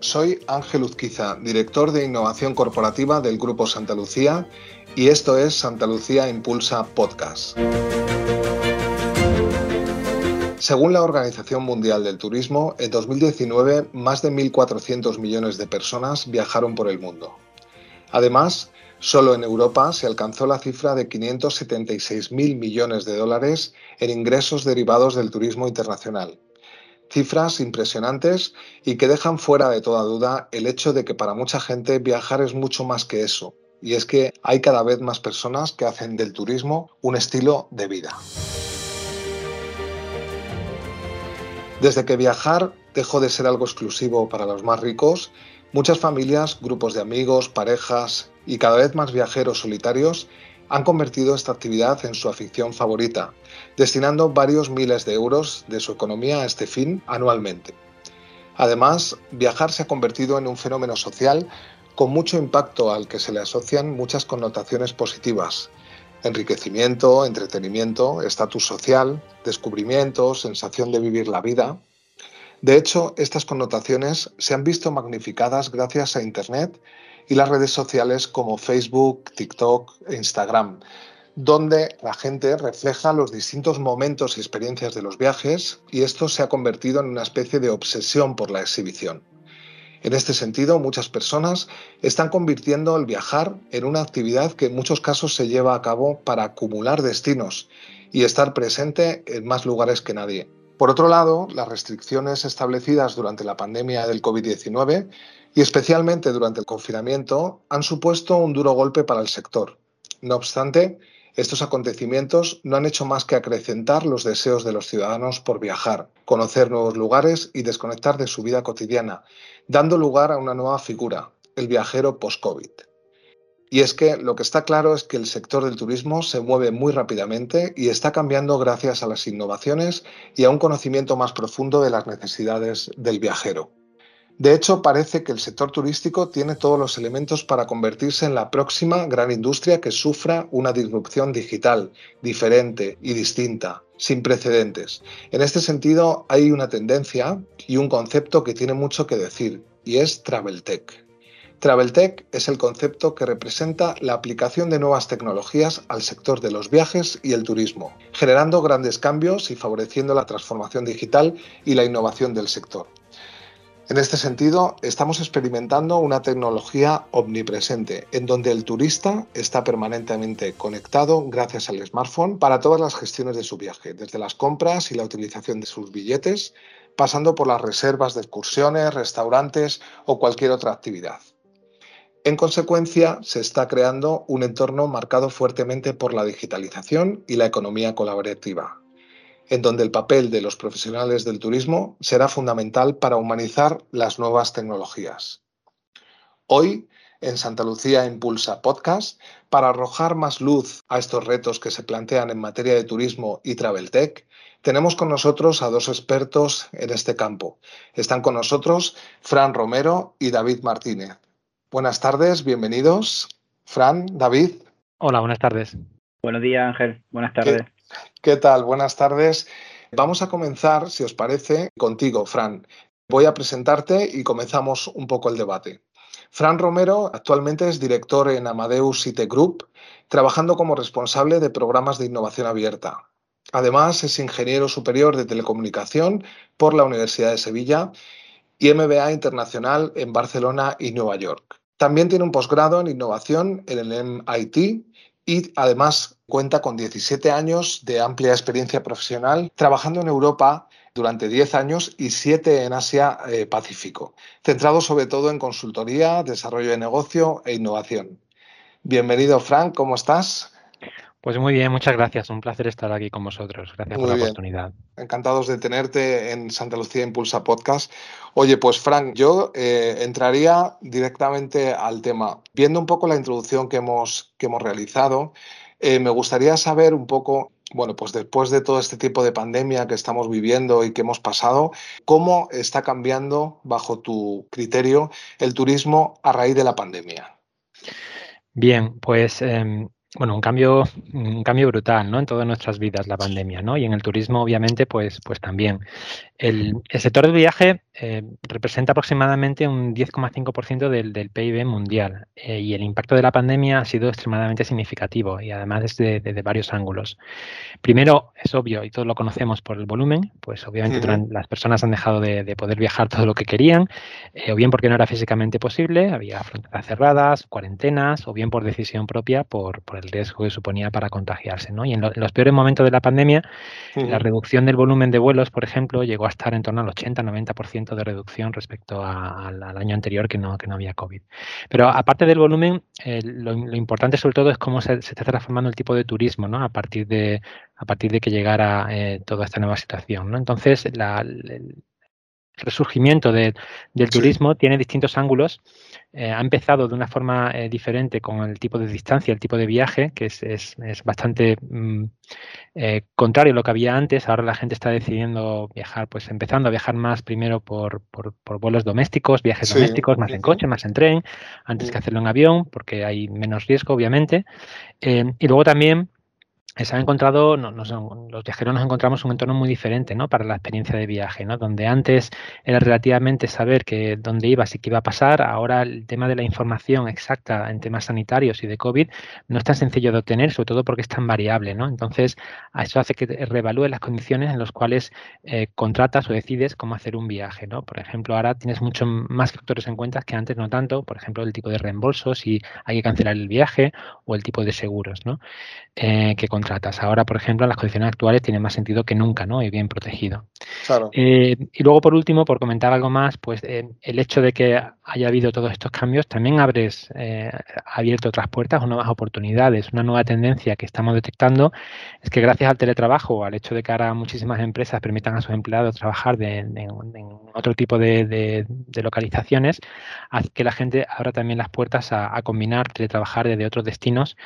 Soy Ángel Uzquiza, director de innovación corporativa del Grupo Santa Lucía y esto es Santa Lucía Impulsa Podcast. Según la Organización Mundial del Turismo, en 2019 más de 1.400 millones de personas viajaron por el mundo. Además, solo en Europa se alcanzó la cifra de 576.000 millones de dólares en ingresos derivados del turismo internacional. Cifras impresionantes y que dejan fuera de toda duda el hecho de que para mucha gente viajar es mucho más que eso. Y es que hay cada vez más personas que hacen del turismo un estilo de vida. Desde que viajar dejó de ser algo exclusivo para los más ricos, muchas familias, grupos de amigos, parejas y cada vez más viajeros solitarios han convertido esta actividad en su afición favorita, destinando varios miles de euros de su economía a este fin anualmente. Además, viajar se ha convertido en un fenómeno social con mucho impacto al que se le asocian muchas connotaciones positivas, enriquecimiento, entretenimiento, estatus social, descubrimiento, sensación de vivir la vida. De hecho, estas connotaciones se han visto magnificadas gracias a Internet y las redes sociales como Facebook, TikTok e Instagram, donde la gente refleja los distintos momentos y experiencias de los viajes y esto se ha convertido en una especie de obsesión por la exhibición. En este sentido, muchas personas están convirtiendo el viajar en una actividad que en muchos casos se lleva a cabo para acumular destinos y estar presente en más lugares que nadie. Por otro lado, las restricciones establecidas durante la pandemia del COVID-19 y especialmente durante el confinamiento han supuesto un duro golpe para el sector. No obstante, estos acontecimientos no han hecho más que acrecentar los deseos de los ciudadanos por viajar, conocer nuevos lugares y desconectar de su vida cotidiana, dando lugar a una nueva figura, el viajero post-COVID. Y es que lo que está claro es que el sector del turismo se mueve muy rápidamente y está cambiando gracias a las innovaciones y a un conocimiento más profundo de las necesidades del viajero. De hecho, parece que el sector turístico tiene todos los elementos para convertirse en la próxima gran industria que sufra una disrupción digital, diferente y distinta, sin precedentes. En este sentido, hay una tendencia y un concepto que tiene mucho que decir, y es Travel Tech. Travel Tech es el concepto que representa la aplicación de nuevas tecnologías al sector de los viajes y el turismo, generando grandes cambios y favoreciendo la transformación digital y la innovación del sector. En este sentido, estamos experimentando una tecnología omnipresente, en donde el turista está permanentemente conectado gracias al smartphone para todas las gestiones de su viaje, desde las compras y la utilización de sus billetes, pasando por las reservas de excursiones, restaurantes o cualquier otra actividad. En consecuencia, se está creando un entorno marcado fuertemente por la digitalización y la economía colaborativa, en donde el papel de los profesionales del turismo será fundamental para humanizar las nuevas tecnologías. Hoy, en Santa Lucía Impulsa Podcast, para arrojar más luz a estos retos que se plantean en materia de turismo y travel tech, tenemos con nosotros a dos expertos en este campo. Están con nosotros Fran Romero y David Martínez. Buenas tardes, bienvenidos. Fran, David. Hola, buenas tardes. Buenos días, Ángel. Buenas tardes. ¿Qué tal? Buenas tardes. Vamos a comenzar, si os parece, contigo, Fran. Voy a presentarte y comenzamos un poco el debate. Fran Romero actualmente es director en Amadeus IT Group, trabajando como responsable de programas de innovación abierta. Además, es ingeniero superior de telecomunicación por la Universidad de Sevilla y MBA internacional en Barcelona y Nueva York. También tiene un posgrado en innovación en el MIT y además cuenta con 17 años de amplia experiencia profesional trabajando en Europa durante 10 años y 7 en Asia eh, Pacífico, centrado sobre todo en consultoría, desarrollo de negocio e innovación. Bienvenido, Frank, ¿cómo estás? Pues muy bien, muchas gracias. Un placer estar aquí con vosotros. Gracias por la oportunidad. Encantados de tenerte en Santa Lucía Impulsa Podcast. Oye, pues Frank, yo eh, entraría directamente al tema. Viendo un poco la introducción que hemos, que hemos realizado, eh, me gustaría saber un poco, bueno, pues después de todo este tipo de pandemia que estamos viviendo y que hemos pasado, ¿cómo está cambiando, bajo tu criterio, el turismo a raíz de la pandemia? Bien, pues em, bueno, un cambio, un cambio brutal, ¿no? En todas nuestras vidas, la pandemia, ¿no? Y en el turismo, obviamente, pues, pues también. El, sector del viaje eh, representa aproximadamente un 10,5% del, del, PIB mundial eh, y el impacto de la pandemia ha sido extremadamente significativo y además desde, desde varios ángulos. Primero, es obvio y todos lo conocemos por el volumen, pues obviamente las personas han dejado de, de, poder viajar todo lo que querían, o bien porque no era físicamente posible, había fronteras cerradas, cuarentenas, o bien por decisión propia por, por el riesgo que suponía para contagiarse. ¿no? Y en, lo, en los peores momentos de la pandemia, la reducción del volumen de vuelos, por ejemplo, llegó a estar en torno al 80-90% de reducción respecto a, al, al, año anterior que no, que no había COVID. Pero aparte del volumen, eh, lo, lo, importante sobre todo es cómo se, se, está transformando el tipo de turismo ¿no? a, partir de, a partir de que llegara eh, toda esta nueva situación. ¿no? Entonces, la, el, resurgimiento de, del turismo sí. tiene distintos ángulos. Eh, ha empezado de una forma eh, diferente con el tipo de distancia, el tipo de viaje, que es, es, es bastante mm, eh, contrario a lo que había antes. Ahora la gente está decidiendo viajar, pues empezando a viajar más primero por, por, por vuelos domésticos, viajes sí. domésticos, más en coche, más en tren, antes que hacerlo en avión, porque hay menos riesgo, obviamente. Y luego también se ha encontrado, los viajeros nos encontramos un entorno muy diferente para la experiencia de viaje, ¿no? donde antes era relativamente saber que dónde ibas y qué iba a pasar, ahora el tema de la información exacta en temas sanitarios y de COVID no es tan sencillo de obtener, sobre todo porque es tan variable. ¿no? Entonces, eso hace que reevalúe las condiciones en las cuales eh, contratas o decides cómo hacer un viaje. Por ejemplo, ahora tienes muchos más factores en cuenta que antes no tanto, por ejemplo, el tipo de reembolso, si hay que cancelar el viaje o el tipo de seguros ¿no? Eh, que contratas. Ahora, por ejemplo, en las condiciones actuales tiene más sentido que nunca, ¿no? Y bien protegido. Claro. Eh, y luego, por último, por comentar algo más, pues eh, el hecho de que haya habido todos estos cambios también abres, eh, ha abierto otras puertas o nuevas oportunidades. Una nueva tendencia que estamos detectando es que gracias al teletrabajo, al hecho de que ahora muchísimas empresas permitan a sus empleados trabajar de, de, de otro tipo de, de, localizaciones, hace que la gente abra también las puertas a, a combinar teletrabajar desde otros destinos,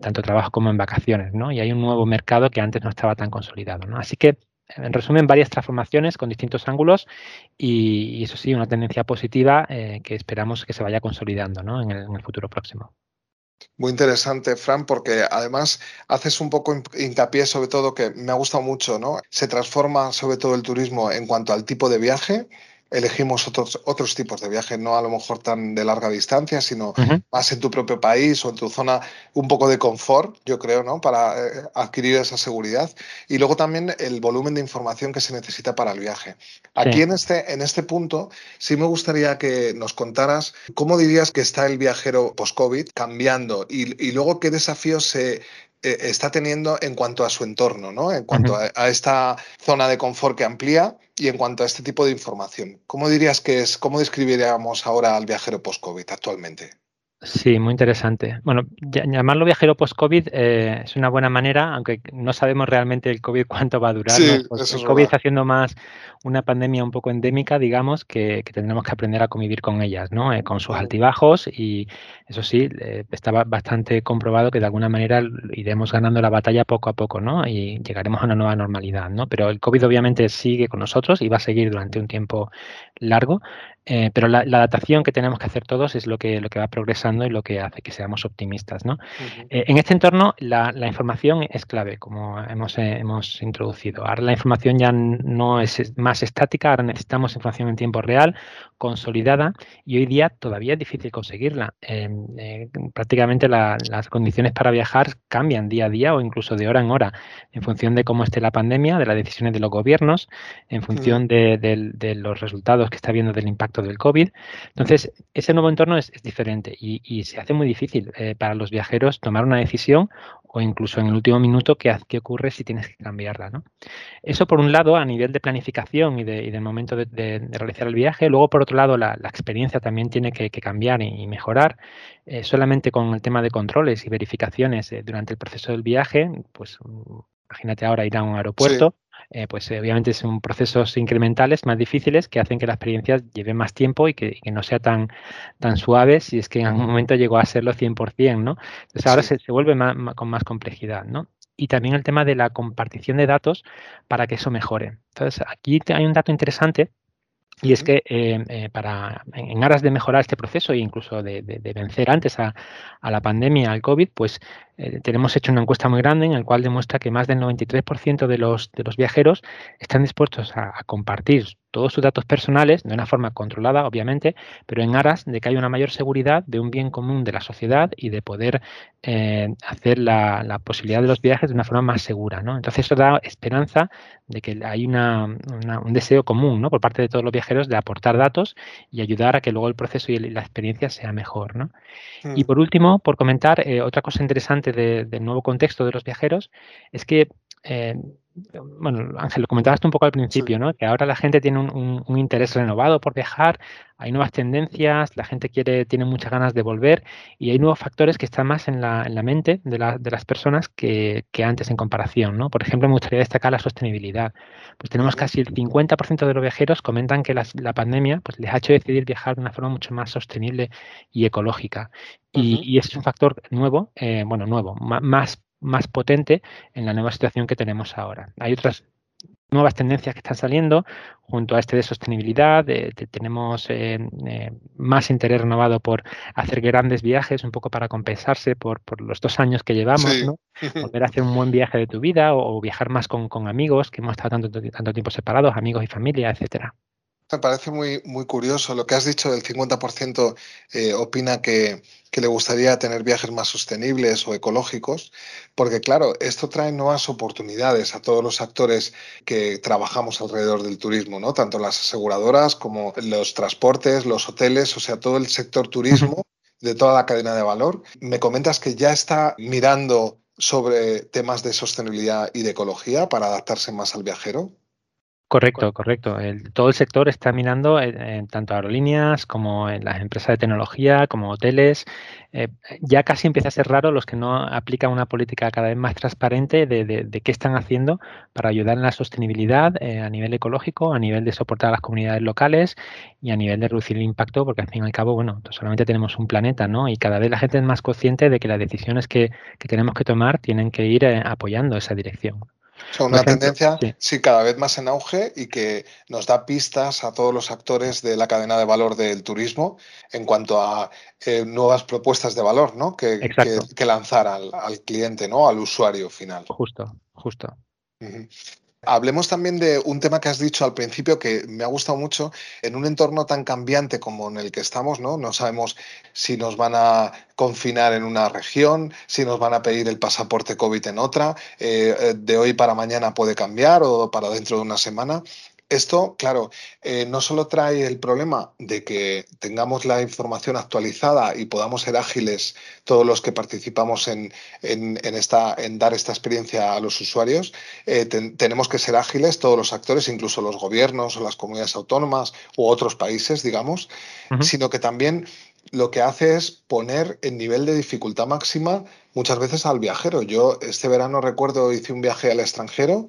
tanto trabajo como en vacaciones, ¿no? Y hay un nuevo mercado que antes no estaba tan consolidado, ¿no? Así que, en resumen, varias transformaciones con distintos ángulos y, eso sí, una tendencia positiva eh, que esperamos que se vaya consolidando en, el, en el futuro próximo. Muy interesante, Fran, porque además haces un poco hincapié sobre todo que me ha gustado mucho, ¿no? Se transforma sobre todo el turismo en cuanto al tipo de viaje, elegimos otros, otros tipos de viajes, no a lo mejor tan de larga distancia, sino uh -huh. más en tu propio país o en tu zona, un poco de confort, yo creo, ¿no? Para eh, adquirir esa seguridad. Y luego también el volumen de información que se necesita para el viaje. Aquí sí. en, este, en este punto sí me gustaría que nos contaras cómo dirías que está el viajero post-COVID cambiando y, y luego qué desafíos se, está teniendo en cuanto a su entorno, ¿no? En cuanto a, a, esta zona de confort que amplía y en cuanto a este tipo de información. ¿Cómo dirías que es, cómo describiríamos ahora al viajero post-COVID actualmente? Sí, muy interesante. Bueno, llamarlo viajero post-COVID eh, es una buena manera, aunque no sabemos realmente el COVID cuánto va a durar. Sí, ¿no? pues el COVID está haciendo más una pandemia un poco endémica, digamos, que, que tendremos que aprender a convivir con ellas, ¿no? Eh, con sus altibajos y eso sí, eh, estaba bastante comprobado que de alguna manera iremos ganando la batalla poco a poco, ¿no? Y llegaremos a una nueva normalidad, ¿no? Pero el COVID obviamente sigue con nosotros y va a seguir durante un tiempo largo, eh, pero la, la, adaptación que tenemos que hacer todos es lo que, lo que va progresando y lo que hace que seamos optimistas. ¿no? Uh -huh. eh, en este entorno, la, la, información es clave, como hemos, eh, hemos introducido. Ahora la información ya no es más estática, ahora necesitamos información en tiempo real, consolidada, y hoy día todavía es difícil conseguirla. Em, prácticamente la, las condiciones para viajar cambian día a día o incluso de hora en hora, en función de cómo esté la pandemia, de las decisiones de los gobiernos, en función uh -huh. de, de, de los resultados que está viendo del impacto del COVID. Entonces, ese nuevo entorno es, es diferente y, y, se hace muy difícil eh, para los viajeros tomar una decisión o incluso en el último minuto qué, qué ocurre si tienes que cambiarla. ¿no? Eso por un lado a nivel de planificación y, de, y del momento de, de, de, realizar el viaje. Luego por otro lado la, la experiencia también tiene que, que cambiar y, y mejorar. Eh, solamente con el tema de controles y verificaciones eh, durante el proceso del viaje, pues imagínate ahora ir a un aeropuerto. Eh, pues eh, obviamente son procesos incrementales más difíciles que hacen que la experiencia lleve más tiempo y que, y que, no sea tan, tan suave si es que en algún momento llegó a serlo 100%, ¿no? Entonces ahora sí. se, se, vuelve más, más, con más complejidad, ¿no? Y también el tema de la compartición de datos para que eso mejore. Entonces aquí hay un dato interesante y es que eh, eh, para, en aras de mejorar este proceso e incluso de, de, de vencer antes a, a, la pandemia, al COVID, pues eh, tenemos hecho una encuesta muy grande en la cual demuestra que más del 93% de los, de los viajeros están dispuestos a, a, compartir todos sus datos personales de una forma controlada, obviamente, pero en aras de que haya una mayor seguridad de un bien común de la sociedad y de poder eh, hacer la, posibilidad de los viajes de una forma más segura. ¿no? Entonces eso da esperanza de que hay una, un deseo común ¿no? por parte de todos los viajeros de aportar datos y ayudar a que luego el proceso y la experiencia sea mejor. ¿no? Y mm. por último, por comentar, eh, otra cosa interesante del nuevo contexto de los viajeros es que eh, bueno, Ángel, lo comentabas un poco al principio, ¿no? Que ahora la gente tiene un, interés renovado por viajar, hay nuevas tendencias, la gente quiere, tiene muchas ganas de volver y hay nuevos factores que están más en la, mente de, las personas que, antes en comparación, ¿no? Por ejemplo, me gustaría destacar la sostenibilidad. Pues tenemos casi el 50% de los viajeros comentan que la pandemia pues, les ha hecho decidir viajar de una forma mucho más sostenible y ecológica. Y, es un factor nuevo, eh, bueno, nuevo, más más potente en la nueva situación que tenemos ahora. Hay otras nuevas tendencias que están saliendo junto a este de sostenibilidad. tenemos eh, eh, más interés renovado por hacer grandes viajes, un poco para compensarse por, los dos años que llevamos, ¿no? Volver a hacer un buen viaje de tu vida o, viajar más con, amigos que hemos estado tanto, tanto tiempo separados, amigos y familia, etcétera. Me parece muy, muy curioso. Lo que has dicho del 50% eh, opina que, le gustaría tener viajes más sostenibles o ecológicos, porque claro, esto trae nuevas oportunidades a todos los actores que trabajamos alrededor del turismo, ¿no? Tanto las aseguradoras como los transportes, los hoteles, o sea, todo el sector turismo de toda la cadena de valor. Me comentas que ya está mirando sobre temas de sostenibilidad y de ecología para adaptarse más al viajero. Correcto, correcto. todo el sector está mirando en, tanto aerolíneas como en las empresas de tecnología, como hoteles. Eh, ya casi empieza a ser raro los que no aplican una política cada vez más transparente de, qué están haciendo para ayudar en la sostenibilidad eh, a nivel ecológico, a nivel de soportar a las comunidades locales y a nivel de reducir el impacto, porque al fin y al cabo, bueno, solamente tenemos un planeta, ¿no? Y cada vez la gente es más consciente de que las decisiones que, tenemos que tomar tienen que ir eh, apoyando esa dirección. Es una tendencia, sí. cada vez más en auge y que nos da pistas a todos los actores de la cadena de valor del turismo en cuanto a eh, nuevas propuestas de valor ¿no? que, que, lanzar al, cliente, ¿no? al usuario final. Justo, justo. Hablemos también de un tema que has dicho al principio que me ha gustado mucho. En un entorno tan cambiante como en el que estamos, ¿no? No sabemos si nos van a confinar en una región, si nos van a pedir el pasaporte COVID en otra. Eh, eh, de hoy para mañana puede cambiar o para dentro de una semana. Esto, claro, eh, no solo trae el problema de que tengamos la información actualizada y podamos ser ágiles todos los que participamos en, esta, en dar esta experiencia a los usuarios, eh, tenemos que ser ágiles todos los actores, incluso los gobiernos o las comunidades autónomas u otros países, digamos, sino que también lo que hace es poner en nivel de dificultad máxima muchas veces al viajero. Yo este verano recuerdo hice un viaje al extranjero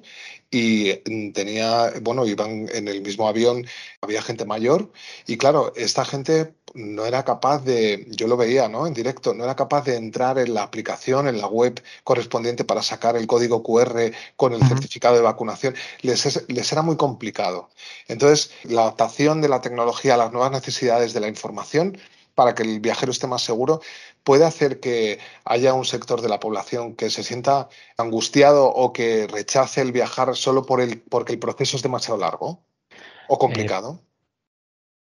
y mm, tenía, bueno, iban en el mismo avión, había gente mayor y claro, esta gente no era capaz de, yo lo veía, ¿no? En directo, no era capaz de entrar en la aplicación, en la web correspondiente para sacar el código QR con el certificado de vacunación. Les, les era muy complicado. Entonces, la adaptación de la tecnología a las nuevas necesidades de la información para que el viajero esté más seguro, puede hacer que haya un sector de la población que se sienta angustiado o que rechace el viajar solo por el, porque el proceso es demasiado largo o complicado.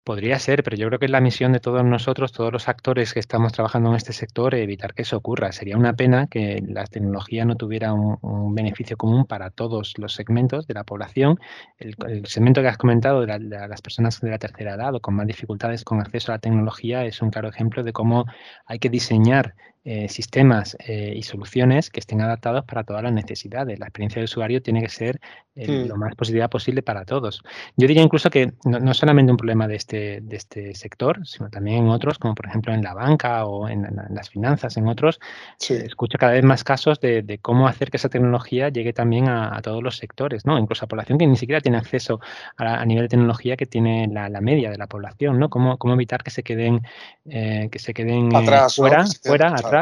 Podría ser, pero yo creo que es la misión de todos nosotros, todos los actores que estamos trabajando en este sector, evitar que eso ocurra. Sería una pena que la tecnología no tuviera un, beneficio común para todos los segmentos de la población. El, segmento que has comentado de, de, las personas de la tercera edad o con más dificultades con acceso a la tecnología es un claro ejemplo de cómo hay que diseñar eh, sistemas eh, y soluciones que estén adaptados para todas las necesidades. La experiencia de usuario tiene que ser eh, lo más positiva posible para todos. Yo diría incluso que no, no, solamente un problema de este, de este sector, sino también en otros, como por ejemplo en la banca o en, las finanzas, en otros. escucho cada vez más casos de, cómo hacer que esa tecnología llegue también a, todos los sectores, ¿no? incluso a población que ni siquiera tiene acceso a, nivel de tecnología que tiene la, media de la población. ¿no? ¿Cómo, cómo evitar que se queden, que se queden fuera, fuera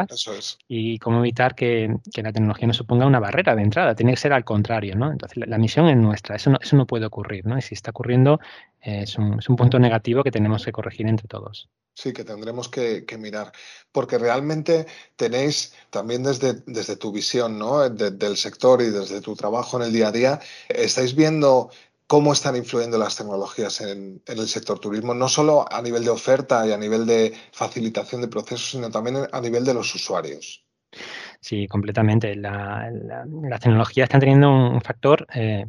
y cómo evitar que, la tecnología no suponga una barrera de entrada. Tiene que ser al contrario, ¿no? Entonces, la, misión es nuestra, eso no, eso no puede ocurrir, ¿no? Y si está ocurriendo, eh, es, un, punto negativo que tenemos que corregir entre todos. Sí, que tendremos que, mirar, porque realmente tenéis también desde, desde tu visión ¿no? del sector y desde tu trabajo en el día a día, estáis viendo cómo están influyendo las tecnologías en, el sector turismo, no solo a nivel de oferta y a nivel de facilitación de procesos, sino también a nivel de los usuarios. Sí, completamente. las tecnologías están teniendo un factor eh,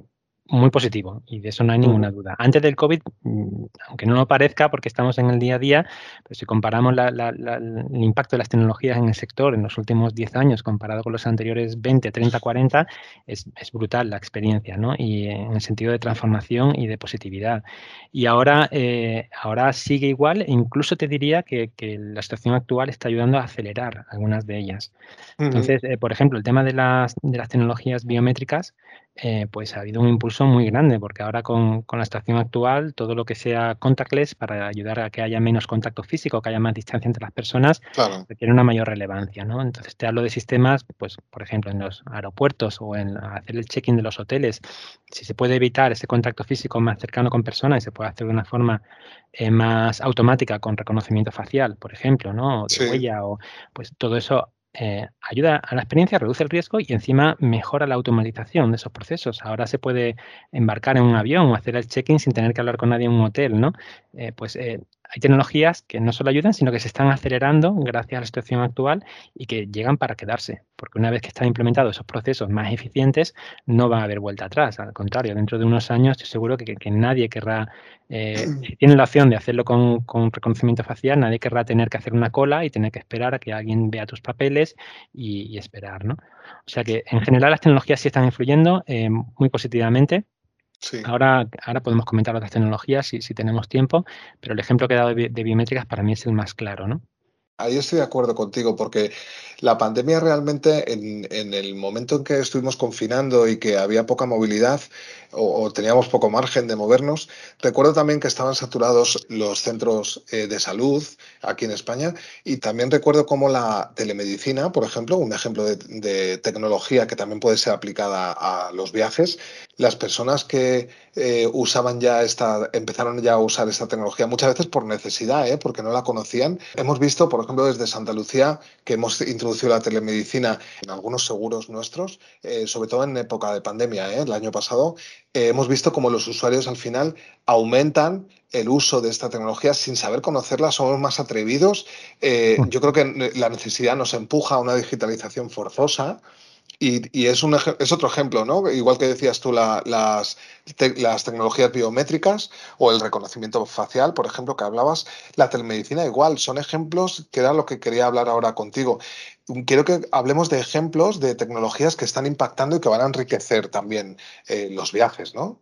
muy positivo y de eso no hay ninguna duda. Antes del COVID, mm, aunque no lo parezca porque estamos en el día a día, pero si comparamos el impacto de las tecnologías en el sector en los últimos 10 años comparado con los anteriores 20, 30, 40, es, brutal la experiencia, ¿no? Y en el sentido de transformación y de positividad. Y ahora, eh, ahora sigue igual e incluso te diría que, la situación actual está ayudando a acelerar algunas de ellas. Entonces, eh, por ejemplo, el tema de las, de las tecnologías biométricas, eh, pues ha habido un impulso muy grande, porque ahora con, la situación actual, todo lo que sea contactless para ayudar a que haya menos contacto físico, que haya más distancia entre las personas, requiere una mayor relevancia. ¿no? Entonces te hablo de sistemas, pues por ejemplo, en los aeropuertos o en hacer el check-in de los hoteles. Si se puede evitar ese contacto físico más cercano con personas y se puede hacer de una forma eh, más automática con reconocimiento facial, por ejemplo, ¿no? de huella, o pues todo eso eh, ayuda a la experiencia, reduce el riesgo y encima mejora la automatización de esos procesos. Ahora se puede embarcar en un avión o hacer el check-in sin tener que hablar con nadie en un hotel, ¿no? Eh, pues eh, hay tecnologías que no solo ayudan, sino que se están acelerando gracias a la situación actual y que llegan para quedarse, porque una vez que están implementados esos procesos más eficientes, no va a haber vuelta atrás. Al contrario, dentro de unos años estoy seguro que, nadie querrá, eh, si tiene la opción de hacerlo con, reconocimiento facial, nadie querrá tener que hacer una cola y tener que esperar a que alguien vea tus papeles y, esperar, ¿no? O sea que en general las tecnologías sí están influyendo eh, muy positivamente Ahora, ahora podemos comentar otras tecnologías si, si, tenemos tiempo, pero el ejemplo que he dado de, de biométricas para mí es el más claro, ¿no? Ahí estoy de acuerdo contigo, porque la pandemia realmente, en, el momento en que estuvimos confinando y que había poca movilidad o, teníamos poco margen de movernos, recuerdo también que estaban saturados los centros eh, de salud aquí en España y también recuerdo cómo la telemedicina, por ejemplo, un ejemplo de, tecnología que también puede ser aplicada a los viajes, las personas que eh, usaban ya esta, empezaron ya a usar esta tecnología muchas veces por necesidad, ¿eh? porque no la conocían. Hemos visto, por ejemplo, desde Santa Lucía, que hemos introducido la telemedicina en algunos seguros nuestros, eh, sobre todo en época de pandemia, el año pasado, hemos visto cómo los usuarios al final aumentan el uso de esta tecnología sin saber conocerla, somos más atrevidos. yo creo que la necesidad nos empuja a una digitalización forzosa. Y, es, un, es otro ejemplo, ¿no? Igual que decías tú, las, tecnologías biométricas o el reconocimiento facial, por ejemplo, que hablabas, la telemedicina igual, son ejemplos que era lo que quería hablar ahora contigo. Quiero que hablemos de ejemplos de tecnologías que están impactando y que van a enriquecer también eh, los viajes, ¿no?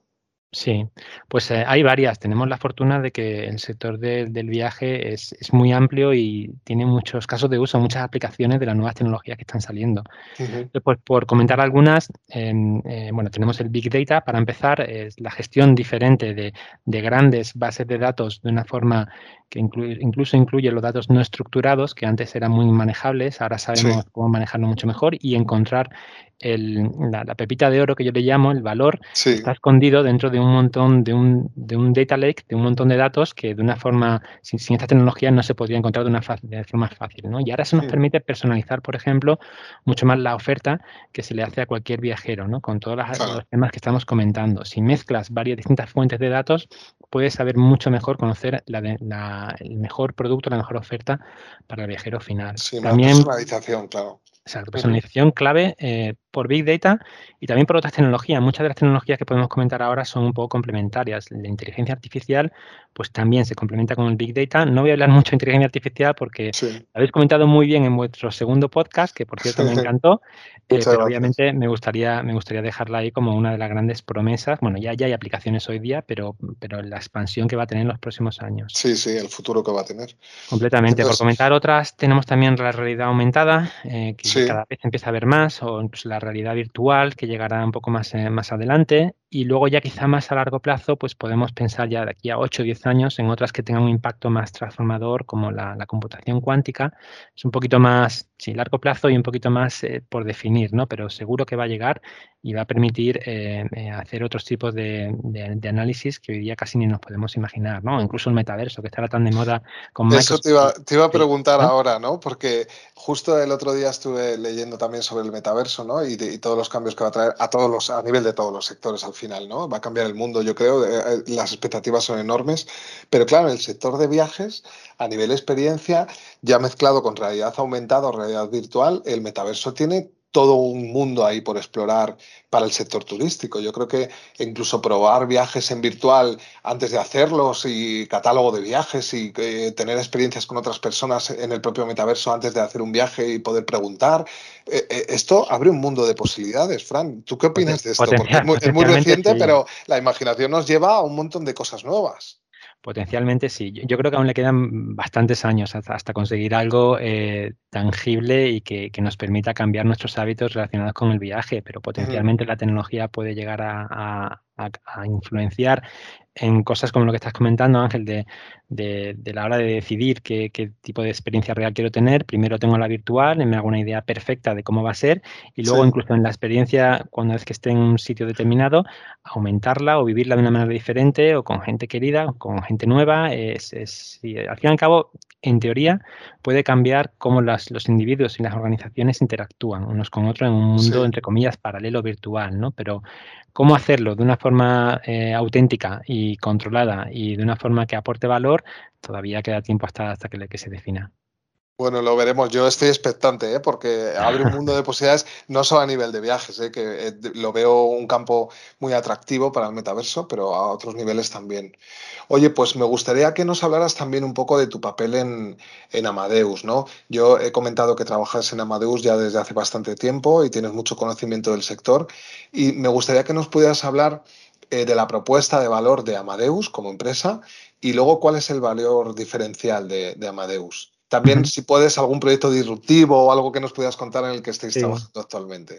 Sí, pues eh, hay varias. Tenemos la fortuna de que el sector del viaje es, muy amplio y tiene muchos casos de uso, muchas aplicaciones de las nuevas tecnologías que están saliendo. Pues por comentar algunas, eh, bueno, tenemos el Big Data. Para empezar, es la gestión diferente de, de grandes bases de datos de una forma que incluso incluye los datos no estructurados, que antes eran muy manejables, ahora sabemos cómo manejarlo mucho mejor y encontrar la, pepita de oro que yo le llamo, el valor, está escondido dentro de un montón, de un, de un data lake, de un montón de datos que de una forma, sin, esta tecnología no se podría encontrar de una de forma fácil. ¿no? Y ahora eso nos permite personalizar, por ejemplo, mucho más la oferta que se le hace a cualquier viajero, ¿no? con todos los temas que estamos comentando. Si mezclas varias distintas fuentes de datos, puedes saber mucho mejor, conocer la, la el mejor producto, la mejor oferta para el viajero final. Sí, También, personalización, claro. Exacto, personalización clave eh, por Big Data y también por otras tecnologías. Muchas de las tecnologías que podemos comentar ahora son un poco complementarias. La inteligencia artificial, pues también se complementa con el Big Data. No voy a hablar mucho de inteligencia artificial porque habéis comentado muy bien en vuestro segundo podcast, que por cierto me encantó, eh, pero obviamente me gustaría, me gustaría dejarla ahí como una de las grandes promesas. Bueno, ya, ya hay aplicaciones hoy día, pero, pero la expansión que va a tener en los próximos años. Sí, sí, el futuro que va a tener. Completamente. por comentar otras, tenemos también la realidad aumentada, eh, que cada vez empieza a ver más, o incluso la realidad virtual, que llegará un poco más, eh, más adelante. Y luego ya quizá más a largo plazo, pues podemos pensar ya de aquí a 8 o 10 años en otras que tengan un impacto más transformador, como la, computación cuántica. Es un poquito más, sí, largo plazo y un poquito más eh, por definir, ¿no? Pero seguro que va a llegar y va a permitir eh, hacer otros tipos de, análisis que hoy día casi ni nos podemos imaginar, ¿no? Incluso el metaverso, que estará tan de moda con Eso te iba, te iba a preguntar ahora, ¿no? Porque justo el otro día estuve leyendo también sobre el metaverso, ¿no? Y, y todos los cambios que va a traer a todos los, a nivel de todos los sectores al final, ¿no? Va a cambiar el mundo, yo creo. Eh, eh, las expectativas son enormes. Pero claro, en el sector de viajes, a nivel experiencia, ya mezclado con realidad aumentada o realidad virtual, el metaverso tiene todo un mundo ahí por explorar para el sector turístico. Yo creo que incluso probar viajes en virtual antes de hacerlos y catálogo de viajes y eh, tener experiencias con otras personas en el propio metaverso antes de hacer un viaje y poder preguntar. Eh, eh, esto abre un mundo de posibilidades, Fran. ¿Tú qué opinas de esto? Porque es muy, reciente, pero la imaginación nos lleva a un montón de cosas nuevas. Potencialmente sí. Yo creo que aún le quedan bastantes años hasta, conseguir algo eh, tangible y que, nos permita cambiar nuestros hábitos relacionados con el viaje, pero potencialmente la tecnología puede llegar a, a influenciar en cosas como lo que estás comentando, Ángel, de, de, la hora de decidir qué, tipo de experiencia real quiero tener. Primero tengo la virtual, me hago una idea perfecta de cómo va a ser y luego incluso en la experiencia, cuando es que esté en un sitio determinado, aumentarla o vivirla de una manera diferente o con gente querida, con gente nueva. Es, es al fin y al cabo, en teoría, puede cambiar cómo las, los individuos y las organizaciones interactúan unos con otros en un mundo, entre comillas, paralelo virtual, ¿no? Pero cómo hacerlo de una forma eh, auténtica y controlada y de una forma que aporte valor, todavía queda tiempo hasta, hasta que, que se defina. Bueno, lo veremos. Yo estoy expectante, ¿eh? porque abre un mundo de posibilidades, no solo a nivel de viajes, ¿eh? que eh, lo veo un campo muy atractivo para el metaverso, pero a otros niveles también. Oye, pues me gustaría que nos hablaras también un poco de tu papel en, en Amadeus, ¿no? Yo he comentado que trabajas en Amadeus ya desde hace bastante tiempo y tienes mucho conocimiento del sector, y me gustaría que nos pudieras hablar de la propuesta de valor de Amadeus como empresa y luego cuál es el valor diferencial de Amadeus. También, si puedes, algún proyecto disruptivo o algo que nos puedas contar en el que estéis trabajando actualmente.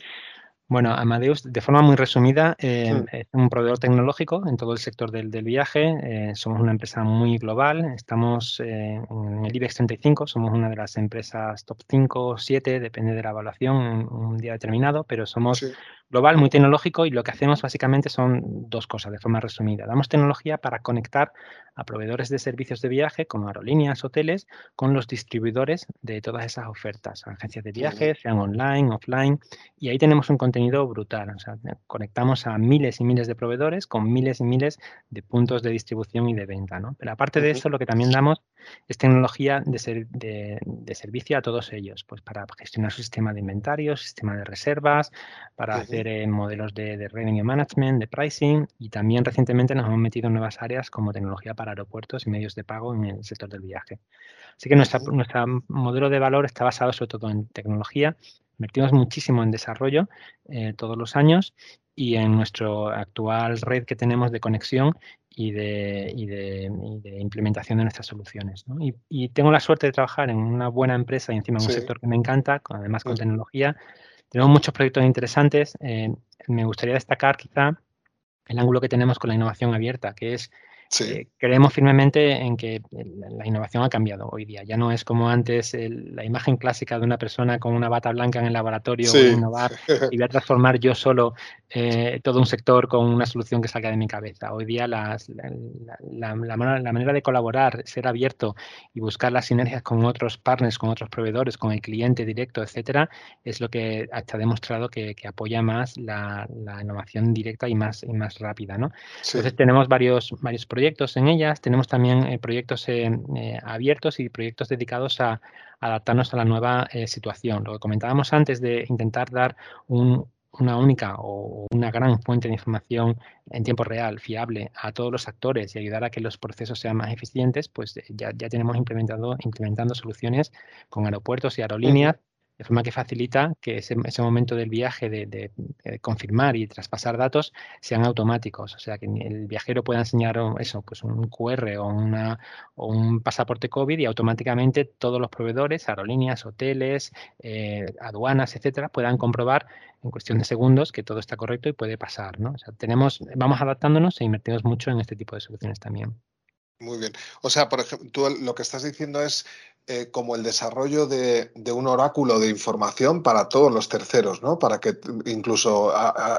Bueno, Amadeus, de forma muy resumida, eh, es un proveedor tecnológico en todo el sector del, viaje. Eh, somos una empresa muy global. Estamos eh, en el IBEX 35, somos una de las empresas top 5 o 7, depende de la evaluación en un día determinado, pero somos global, muy tecnológico y lo que hacemos básicamente son dos cosas de forma resumida. Damos tecnología para conectar a proveedores de servicios de viaje como aerolíneas, hoteles, con los distribuidores de todas esas ofertas, agencias de viajes, sean online, offline, y ahí tenemos un contenido brutal. O sea, conectamos a miles y miles de proveedores con miles y miles de puntos de distribución y de venta. ¿no? Pero aparte de eso, lo que también damos es tecnología de, de, servicio a todos ellos, pues para gestionar su sistema de inventario, sistema de reservas, para hacer eh, modelos de, revenue management, de pricing y también recientemente nos hemos metido en nuevas áreas como tecnología para aeropuertos y medios de pago en el sector del viaje. Así que nuestra, nuestro modelo de valor está basado sobre todo en tecnología. Invertimos muchísimo en desarrollo eh, todos los años y en nuestro actual red que tenemos de conexión y de, y de, implementación de nuestras soluciones. Y, tengo la suerte de trabajar en una buena empresa y encima en un sector que me encanta, además con tecnología. Tenemos muchos proyectos interesantes. Eh, me gustaría destacar quizá el ángulo que tenemos con la innovación abierta, que es eh, creemos firmemente en que la innovación ha cambiado hoy día. Ya no es como antes la imagen clásica de una persona con una bata blanca en el laboratorio innovar y voy a transformar yo solo eh, todo un sector con una solución que salga de mi cabeza. Hoy día la, manera, de colaborar, ser abierto y buscar las sinergias con otros partners, con otros proveedores, con el cliente directo, etcétera, es lo que ha demostrado que, apoya más la, innovación directa y más, y más rápida. ¿no? Entonces tenemos varios, varios proyectos proyectos en ellas, tenemos también eh, proyectos eh, eh, abiertos y proyectos dedicados a, adaptarnos a la nueva situación. Lo que comentábamos antes de intentar dar una única o una gran fuente de información en tiempo real, fiable, a todos los actores y ayudar a que los procesos sean más eficientes, pues ya, ya tenemos implementado, implementando soluciones con aeropuertos y aerolíneas de forma que facilita que ese, momento del viaje de, confirmar y traspasar datos sean automáticos, o sea, que el viajero pueda enseñar eso, pues un QR o, una, o un pasaporte COVID y automáticamente todos los proveedores, aerolíneas, hoteles, eh, aduanas, etcétera, puedan comprobar en cuestión de segundos que todo está correcto y puede pasar, ¿no? Tenemos, vamos adaptándonos e invertimos mucho en este tipo de soluciones también. Muy bien. O sea, por ejemplo, tú lo que estás diciendo es eh, como el desarrollo de, un oráculo de información para todos los terceros, ¿no? Para que incluso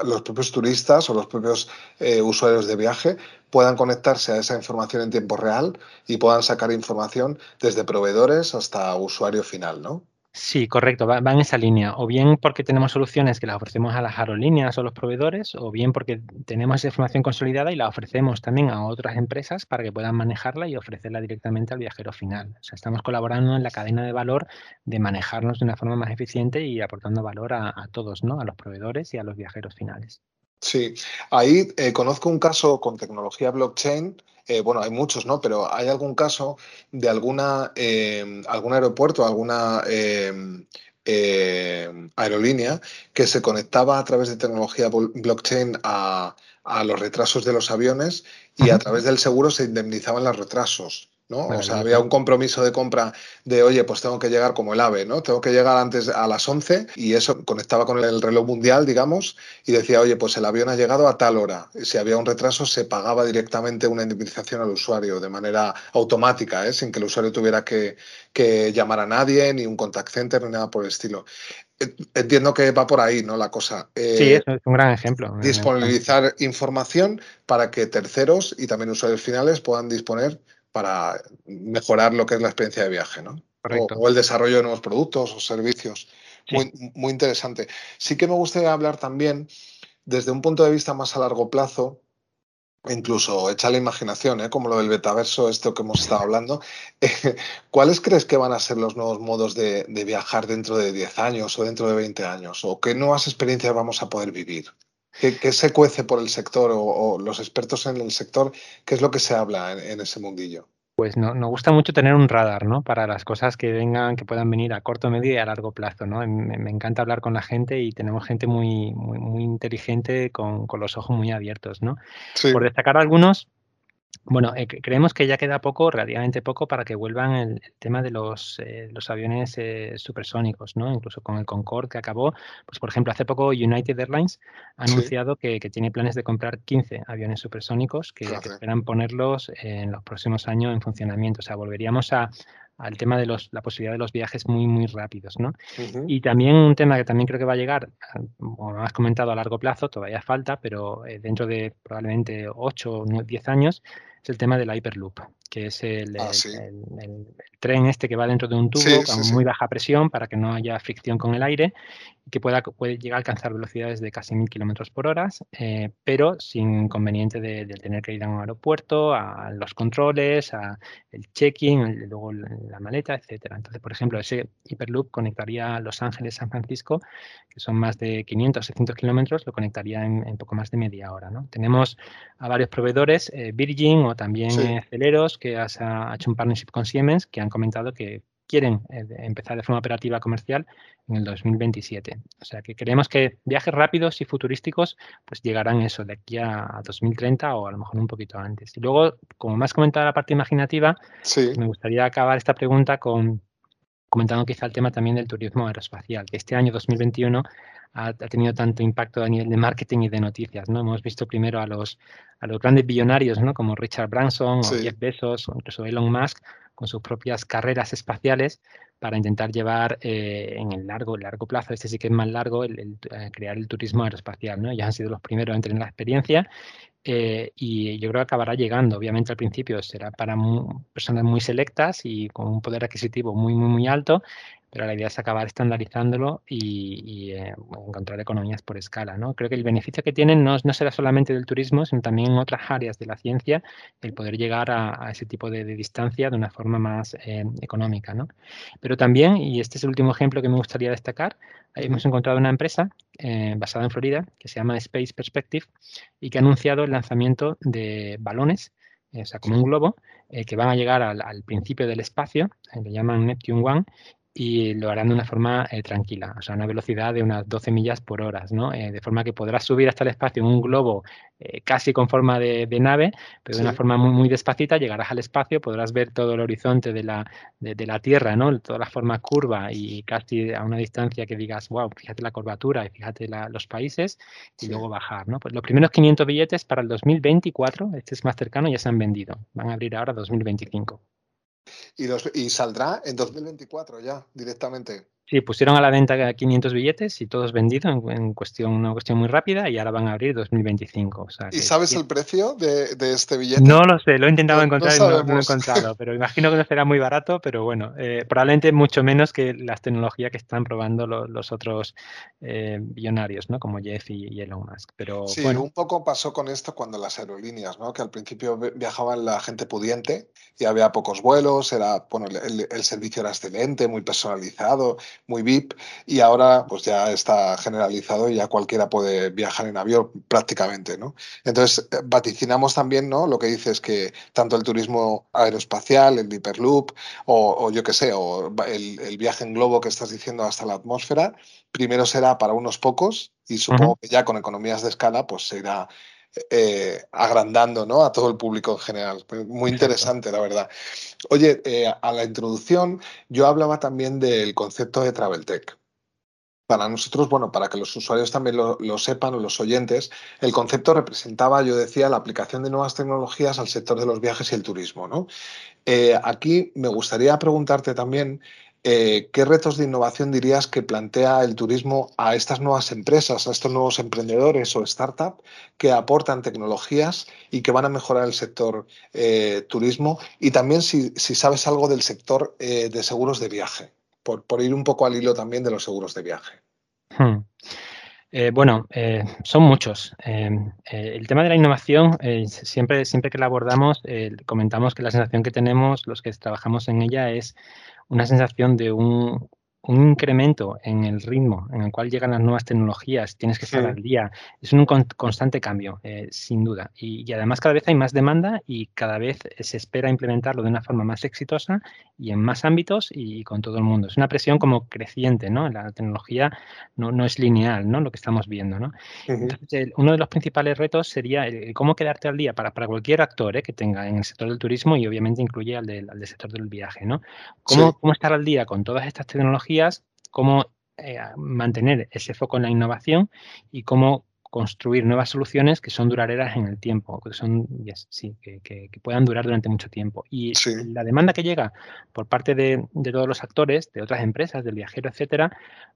los propios turistas o los propios eh, usuarios de viaje puedan conectarse a esa información en tiempo real y puedan sacar información desde proveedores hasta usuario final, ¿no? Sí, correcto, va, en esa línea. O bien porque tenemos soluciones que las ofrecemos a las aerolíneas o los proveedores, o bien porque tenemos esa información consolidada y la ofrecemos también a otras empresas para que puedan manejarla y ofrecerla directamente al viajero final. O sea, estamos colaborando en la cadena de valor de manejarnos de una forma más eficiente y aportando valor a, todos, ¿no? A los proveedores y a los viajeros finales. Sí, ahí eh, conozco un caso con tecnología blockchain eh, bueno, hay muchos, ¿no? Pero ¿hay algún caso de alguna, eh, algún aeropuerto, alguna eh, aerolínea que se conectaba a través de tecnología blockchain a, los retrasos de los aviones y a través del seguro se indemnizaban los retrasos? ¿No? o sea, había un compromiso de compra de, oye, pues tengo que llegar como el AVE, ¿no? Tengo que llegar antes a las 11 y eso conectaba con el reloj mundial, digamos, y decía, oye, pues el avión ha llegado a tal hora. Si había un retraso, se pagaba directamente una indemnización al usuario de manera automática, ¿eh? sin que el usuario tuviera que, llamar a nadie, ni un contact center, ni nada por el estilo. Entiendo que va por ahí, ¿no? La cosa. Eh, sí, es un gran ejemplo. Disponibilizar información para que terceros y también usuarios finales puedan disponer para mejorar lo que es la experiencia de viaje, ¿no? O, el desarrollo de nuevos productos o servicios. Muy, muy interesante. Sí que me gustaría hablar también desde un punto de vista más a largo plazo, incluso echa la imaginación, ¿eh? como lo del betaverso, esto que hemos estado hablando. ¿Cuáles crees que van a ser los nuevos modos de, viajar dentro de 10 años o dentro de 20 años? ¿O qué nuevas experiencias vamos a poder vivir? ¿Qué, se cuece por el sector o, los expertos en el sector? ¿Qué es lo que se habla en, ese mundillo? Pues no, nos gusta mucho tener un radar, ¿no? Para las cosas que vengan, que puedan venir a corto, medio y a largo plazo, ¿no? Me, encanta hablar con la gente y tenemos gente muy, muy, muy inteligente con, con, los ojos muy abiertos, ¿no? Por destacar algunos, bueno, eh, creemos que ya queda poco, relativamente poco, para que vuelvan el, tema de los, eh, los aviones eh, supersónicos, ¿no? Incluso con el Concorde que acabó. Pues, por ejemplo, hace poco United Airlines ha anunciado que, tiene planes de comprar 15 aviones supersónicos que, que, esperan ponerlos en los próximos años en funcionamiento. O sea, volveríamos a, al tema de los, la posibilidad de los viajes muy, muy rápidos, ¿no? Y también un tema que también creo que va a llegar, como has comentado, a largo plazo, todavía falta, pero eh, dentro de probablemente 8 o 10 años, es el tema del Hyperloop, que es el, ah, el, tren este que va dentro de un tubo con muy baja presión para que no haya fricción con el aire y que pueda, puede llegar a alcanzar velocidades de casi 1000 kilómetros por hora, eh, pero sin inconveniente de, tener que ir a un aeropuerto, a los controles, a el check-in, luego la maleta, etcétera. Entonces, por ejemplo, ese Hyperloop conectaría Los Ángeles, San Francisco, que son más de 500, 600 kilómetros, lo conectaría en, poco más de media hora. ¿no? Tenemos a varios proveedores, eh, Virgin o también eh, Celeros, que ha hecho un partnership con Siemens, que han comentado que quieren eh, empezar de forma operativa comercial en el 2027. O sea que creemos que viajes rápidos y futurísticos pues llegarán eso de aquí a, 2030 o a lo mejor un poquito antes. Y luego, como me has comentado la parte imaginativa, me gustaría acabar esta pregunta con comentando quizá el tema también del turismo aeroespacial, que este año 2021 ha, tenido tanto impacto a nivel de marketing y de noticias. ¿no? Hemos visto primero a los, a los grandes billonarios, ¿no? como Richard Branson o Jeff Bezos o incluso Elon Musk, con sus propias carreras espaciales para intentar llevar eh, en el largo, largo plazo, este sí que es más largo, el, eh, crear el turismo aeroespacial. ¿no? Ya han sido los primeros en tener la experiencia eh, y yo creo que acabará llegando. Obviamente al principio será para personas muy selectas y con un poder adquisitivo muy, muy, muy alto, pero la idea es acabar estandarizándolo y, eh, encontrar economías por escala. ¿no? Creo que el beneficio que tienen no, será solamente del turismo, sino también en otras áreas de la ciencia, el poder llegar a, ese tipo de, distancia de una forma más económica. ¿no? Pero también, y este es el último ejemplo que me gustaría destacar, hemos encontrado una empresa eh, basada en Florida que se llama Space Perspective y que ha anunciado el lanzamiento de balones o sea, como un globo, que van a llegar al, al principio del espacio, le llaman Neptune One, y lo harán de una forma eh, tranquila, o sea, a una velocidad de unas 12 millas por hora, ¿no? Eh, de forma que podrás subir hasta el espacio en un globo eh, casi con forma de, nave, pero de una forma muy, muy despacita, llegarás al espacio, podrás ver todo el horizonte de la, de, la Tierra, ¿no? Toda la forma curva y casi a una distancia que digas, wow, fíjate la curvatura y fíjate los países, y luego bajar, ¿no? Pues los primeros 500 billetes para el 2024, este es más cercano, ya se han vendido, van a abrir ahora 2025. Y, y, saldrá en 2024 ya, directamente. Sí, pusieron a la venta 500 billetes y todos vendidos en, cuestión, una cuestión muy rápida y ahora van a abrir 2025. ¿Y sabes el precio de, este billete? No lo sé, lo he intentado encontrar y no, lo he encontrado, pero imagino que no será muy barato, pero bueno, eh, probablemente mucho menos que las tecnologías que están probando los otros eh, billonarios, ¿no? Como Jeff y, Elon Musk. Pero, sí, un poco pasó con esto cuando las aerolíneas, ¿no? Que al principio viajaban la gente pudiente y había pocos vuelos, era, bueno, el servicio era excelente, muy personalizado muy VIP y ahora pues ya está generalizado y ya cualquiera puede viajar en avión prácticamente, ¿no? Entonces eh, vaticinamos también, ¿no? Lo que dices que tanto el turismo aeroespacial, el Hyperloop o, yo qué sé, o el, viaje en globo que estás diciendo hasta la atmósfera, primero será para unos pocos y supongo que ya con economías de escala pues se irá eh, agrandando ¿no? a todo el público en general. Muy interesante, la verdad. Oye, eh, a la introducción yo hablaba también del concepto de Travel Tech. Para nosotros, bueno, para que los usuarios también lo, sepan o los oyentes, el concepto representaba, yo decía, la aplicación de nuevas tecnologías al sector de los viajes y el turismo. ¿no? Eh, aquí me gustaría preguntarte también eh, ¿qué retos de innovación dirías que plantea el turismo a estas nuevas empresas, a estos nuevos emprendedores o startups que aportan tecnologías y que van a mejorar el sector eh, turismo? Y también si, sabes algo del sector eh, de seguros de viaje, por, ir un poco al hilo también de los seguros de viaje. Hmm. bueno, son muchos. el tema de la innovación, siempre, siempre que la abordamos, comentamos que la sensación que tenemos los que trabajamos en ella es una sensación de un, un incremento en el ritmo en el cual llegan las nuevas tecnologías, tienes que estar al día, es un constante cambio, eh, sin duda. Y, además cada vez hay más demanda y cada vez se espera implementarlo de una forma más exitosa y en más ámbitos y, con todo el mundo. Es una presión como creciente, ¿no? La tecnología no, no es lineal, ¿no? Lo que estamos viendo, ¿no? Entonces, uno de los principales retos sería cómo quedarte al día para, para cualquier actor ¿eh? que tenga en el sector del turismo y obviamente incluye al del, sector del viaje, ¿no? ¿Cómo, ¿Cómo estar al día con todas estas tecnologías cómo eh, mantener ese foco en la innovación y cómo construir nuevas soluciones que son duraderas en el tiempo, que son sí, que, puedan durar durante mucho tiempo. Y la demanda que llega por parte de, todos los actores, de otras empresas, del viajero, etcétera,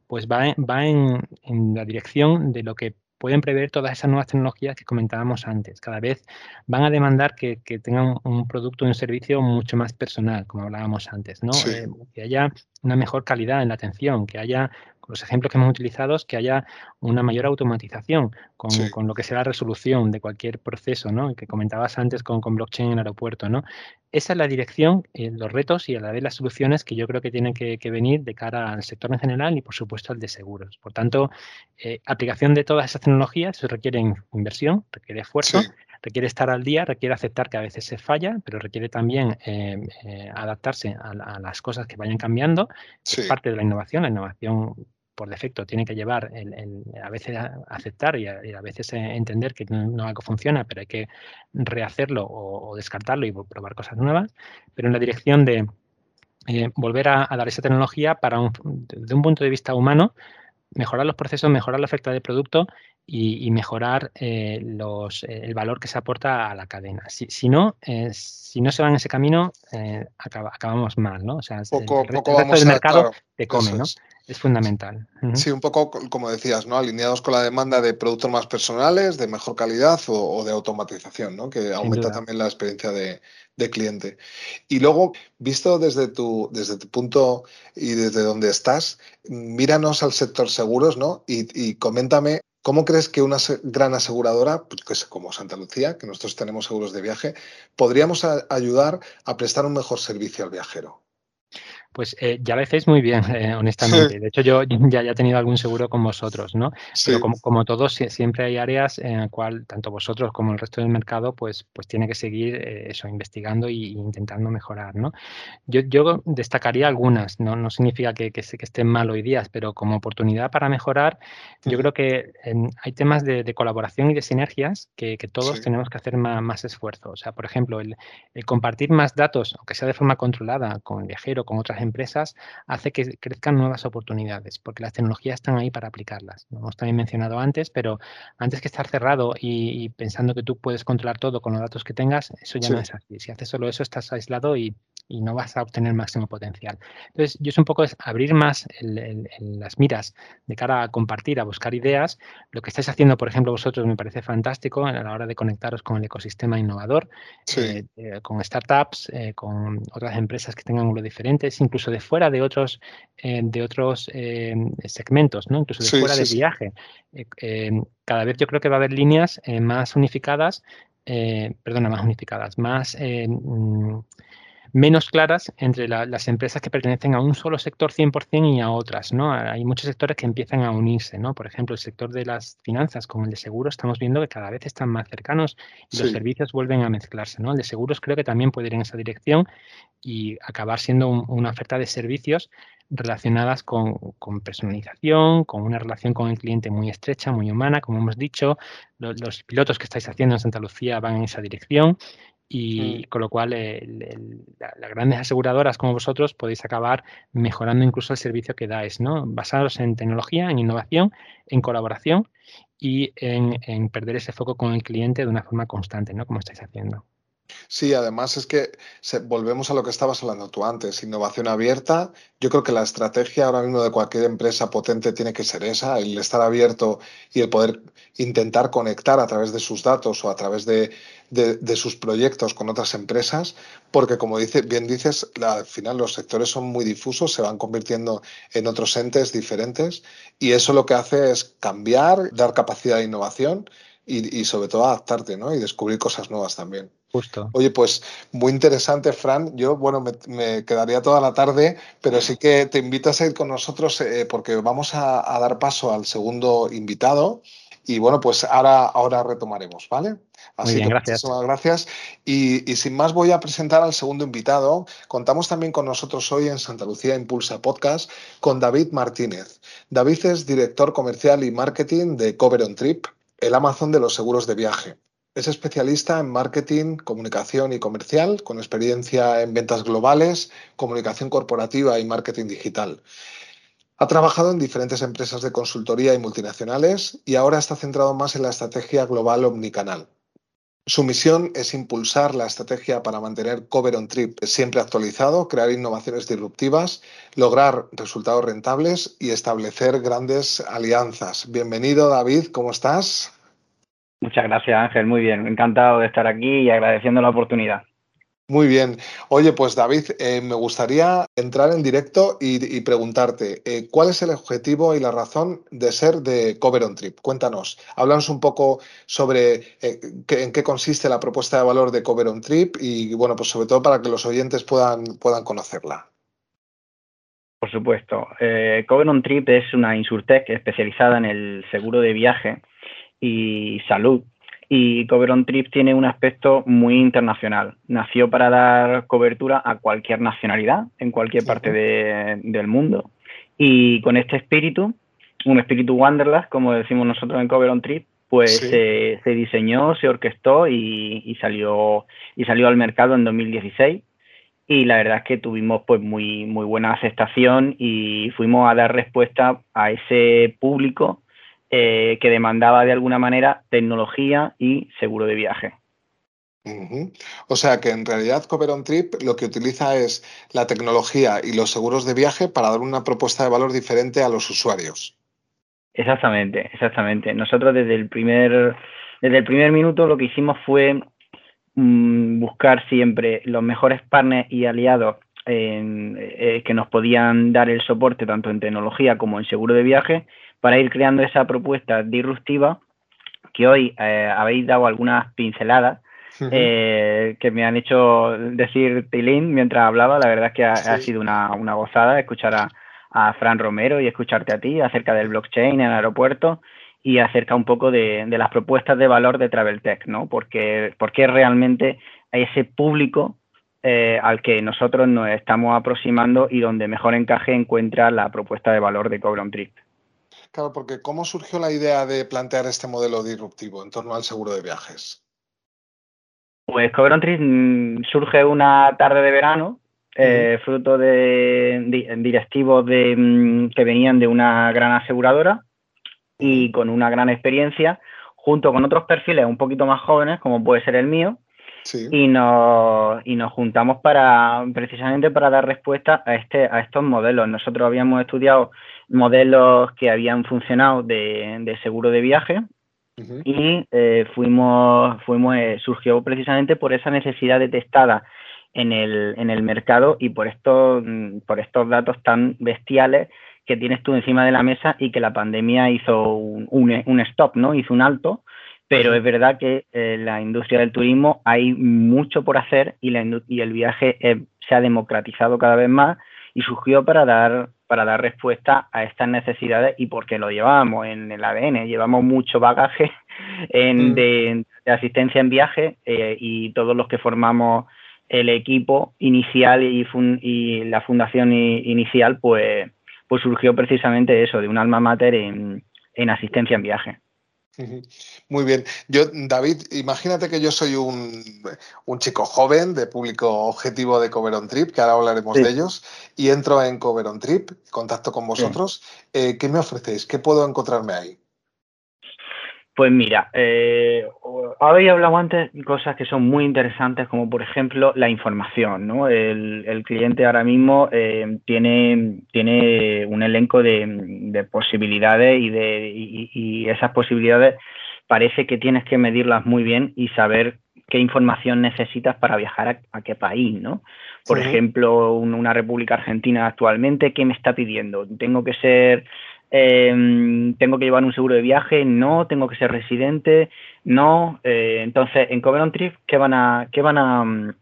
pues va, va en, en la dirección de lo que pueden prever todas esas nuevas tecnologías que comentábamos antes. Cada vez van a demandar que, tengan un producto y un servicio mucho más personal, como hablábamos antes, ¿no? Eh, que haya una mejor calidad en la atención, que haya los ejemplos que hemos utilizado que haya una mayor automatización con, lo que sea la resolución de cualquier proceso, ¿no? Que comentabas antes con, con blockchain en el aeropuerto, ¿no? Esa es la dirección, eh, los retos y a la vez las soluciones que yo creo que tienen que, venir de cara al sector en general y, por supuesto, al de seguros. Por tanto, eh, aplicación de todas esas tecnologías requiere inversión, requiere esfuerzo, requiere estar al día, requiere aceptar que a veces se falla, pero requiere también eh, adaptarse a, las cosas que vayan cambiando. Es parte de la innovación. La innovación por defecto tiene que llevar el, a veces aceptar y a, veces entender que no, algo funciona, pero hay que rehacerlo o, descartarlo y probar cosas nuevas, pero en la dirección de eh, volver a, dar esa tecnología para un, desde un punto de vista humano, mejorar los procesos, mejorar la oferta de producto y, mejorar eh, los, el valor que se aporta a la cadena. Si, no, eh, si no se va en ese camino, acabamos mal, ¿no? O sea, poco, el, resto, del mercado te come, ¿no? es fundamental. Sí, un poco como decías, ¿no? Alineados con la demanda de productos más personales, de mejor calidad o, de automatización, ¿no? Que aumenta también la experiencia de, cliente. Y luego, visto desde tu, desde tu punto y desde donde estás, míranos al sector seguros, ¿no? Y, coméntame ¿Cómo crees que una gran aseguradora, pues, como Santa Lucía, que nosotros tenemos seguros de viaje, podríamos ayudar a prestar un mejor servicio al viajero? Pues eh, ya lo hacéis muy bien, eh, honestamente. De hecho, yo ya, he tenido algún seguro con vosotros, ¿no? Pero como, todos, siempre hay áreas en las cual tanto vosotros como el resto del mercado, pues, pues tiene que seguir eh, eso, investigando e intentando mejorar, ¿no? Yo, yo destacaría algunas, ¿no? No significa que, que, estén mal hoy día, pero como oportunidad para mejorar, yo creo que hay temas de, colaboración y de sinergias que, todos tenemos que hacer más, esfuerzo. O sea, por ejemplo, el, el compartir más datos, aunque sea de forma controlada, con el viajero, con otras empresas hace que crezcan nuevas oportunidades, porque las tecnologías están ahí para aplicarlas. Lo hemos también mencionado antes, pero antes que estar cerrado y, pensando que tú puedes controlar todo con los datos que tengas, eso ya no es así. Si haces solo eso, estás aislado y, y no vas a obtener máximo potencial. Entonces, yo es un poco es abrir más las miras de cara a compartir, a buscar ideas. Lo que estáis haciendo, por ejemplo, vosotros me parece fantástico a la hora de conectaros con el ecosistema innovador, eh, eh, con startups, eh, con otras empresas que tengan ángulos diferentes, incluso de fuera de otros, de otros segmentos, ¿no? incluso de fuera del viaje. cada vez yo creo que va a haber líneas más unificadas perdona, más unificadas, más mm, menos claras entre las empresas que pertenecen a un solo sector 100% y a otras, ¿no? Hay muchos sectores que empiezan a unirse, ¿no? Por ejemplo, el sector de las finanzas con el de seguros estamos viendo que cada vez están más cercanos y los servicios vuelven a mezclarse, ¿no? El de seguros creo que también puede ir en esa dirección y acabar siendo una oferta de servicios relacionadas con, con, personalización, con una relación con el cliente muy estrecha, muy humana, como hemos dicho. los pilotos que estáis haciendo en Santa Lucía van en esa dirección y mm. con lo cual las grandes aseguradoras como vosotros podéis acabar mejorando incluso el servicio que dais, ¿no? Basados en tecnología, en innovación, en colaboración y en, en perder ese foco con el cliente de una forma constante, ¿no? Como estáis haciendo. Sí, además es que volvemos a lo que estabas hablando tú antes, innovación abierta. Yo creo que la estrategia ahora mismo de cualquier empresa potente tiene que ser esa, el estar abierto y el poder intentar conectar a través de sus datos o a través de, sus proyectos con otras empresas, porque como dice, bien dices, al final los sectores son muy difusos, se van convirtiendo en otros entes diferentes y eso lo que hace es cambiar, dar capacidad de innovación y, sobre todo adaptarte ¿no? y descubrir cosas nuevas también. Justo. Oye, pues muy interesante, Fran. Yo, bueno, me, quedaría toda la tarde, pero sí que te invito a ir con nosotros eh, porque vamos a, dar paso al segundo invitado. Y bueno, pues ahora, ahora retomaremos, ¿vale? Así bien, gracias. Muchísimas gracias. Y, y, sin más, voy a presentar al segundo invitado. Contamos también con nosotros hoy en Santa Lucía Impulsa Podcast con David Martínez. David es director comercial y marketing de Cover on Trip, el Amazon de los seguros de viaje. Es especialista en marketing, comunicación y comercial, con experiencia en ventas globales, comunicación corporativa y marketing digital. Ha trabajado en diferentes empresas de consultoría y multinacionales y ahora está centrado más en la estrategia global omnicanal. Su misión es impulsar la estrategia para mantener Cover on Trip siempre actualizado, crear innovaciones disruptivas, lograr resultados rentables y establecer grandes alianzas. Bienvenido, David, ¿cómo estás? Muchas gracias, Ángel. Muy bien. Encantado de estar aquí y agradeciendo la oportunidad. Muy bien. Oye, pues David, eh, me gustaría entrar en directo y, preguntarte, eh, ¿cuál es el objetivo y la razón de ser de Cover on Trip? Cuéntanos, háblanos un poco sobre eh, en qué consiste la propuesta de valor de Cover on Trip y, bueno, pues sobre todo para que los oyentes puedan, puedan conocerla. Por supuesto. Cover on Trip es una insurtech especializada en el seguro de viaje y salud y Cover on Trip tiene un aspecto muy internacional. Nació para dar cobertura a cualquier nacionalidad en cualquier parte del mundo. Y con este espíritu, un espíritu Wanderlust, como decimos nosotros en Cover on Trip, pues se diseñó, se orquestó y, salió, y salió al mercado en 2016. Y la verdad es que tuvimos pues muy, muy buena aceptación y fuimos a dar respuesta a ese público eh, que demandaba de alguna manera tecnología y seguro de viaje. O sea que en realidad Cover on Trip lo que utiliza es la tecnología y los seguros de viaje para dar una propuesta de valor diferente a los usuarios. Exactamente, exactamente. Nosotros desde el primer, desde el primer minuto lo que hicimos fue mm, buscar siempre los mejores partners y aliados eh, que nos podían dar el soporte tanto en tecnología como en seguro de viaje para ir creando esa propuesta disruptiva que hoy eh, habéis dado algunas pinceladas eh, que me han hecho decir Tilín mientras hablaba. La verdad es que ha, sido una, gozada escuchar a, Fran Romero y escucharte a ti acerca del blockchain en el aeropuerto y acerca un poco de, las propuestas de valor de Travel Tech, ¿no? Porque, porque realmente hay ese público eh, al que nosotros nos estamos aproximando y donde mejor encaje encuentra la propuesta de valor de Cobron Trip. Claro, porque ¿cómo surgió la idea de plantear este modelo disruptivo en torno al seguro de viajes? Pues Cover mm, surge una tarde de verano, eh, fruto de, directivos de, mm, que venían de una gran aseguradora y con una gran experiencia, junto con otros perfiles un poquito más jóvenes, como puede ser el mío, y, nos, y nos juntamos para precisamente para dar respuesta a, este, a estos modelos. Nosotros habíamos estudiado modelos que habían funcionado de, seguro de viaje y eh, fuimos, fuimos eh, surgió precisamente por esa necesidad detectada en el, en el mercado y por estos, por estos datos tan bestiales que tienes tú encima de la mesa y que la pandemia hizo un, un, stop, ¿no? Hizo un alto, pero es verdad que en la industria del turismo hay mucho por hacer y, la, y el viaje eh, se ha democratizado cada vez más y surgió para dar para dar respuesta a estas necesidades y porque lo llevábamos en el ADN, llevamos mucho bagaje en, mm. de, asistencia en viaje eh, y todos los que formamos el equipo inicial y, y la fundación inicial, pues, pues surgió precisamente eso, de un alma mater en, en asistencia en viaje. Muy bien. Yo, David, imagínate que yo soy un, chico joven de público objetivo de Cover on Trip, que ahora hablaremos de ellos, y entro en Cover on Trip, contacto con vosotros. Eh, ¿Qué me ofrecéis? ¿Qué puedo encontrarme ahí? Pues mira, eh, había hablado antes cosas que son muy interesantes, como por ejemplo la información. ¿no? El, cliente ahora mismo eh, tiene, tiene un elenco de, posibilidades y, de, y, esas posibilidades parece que tienes que medirlas muy bien y saber qué información necesitas para viajar a, qué país, ¿no? Por ejemplo, una República Argentina actualmente, ¿qué me está pidiendo? ¿Tengo que ser Em, tengo que llevar un seguro de viaje, no, tengo que ser residente, no. Eh, entonces, en Cover Trip, ¿qué van a, qué van a, mm,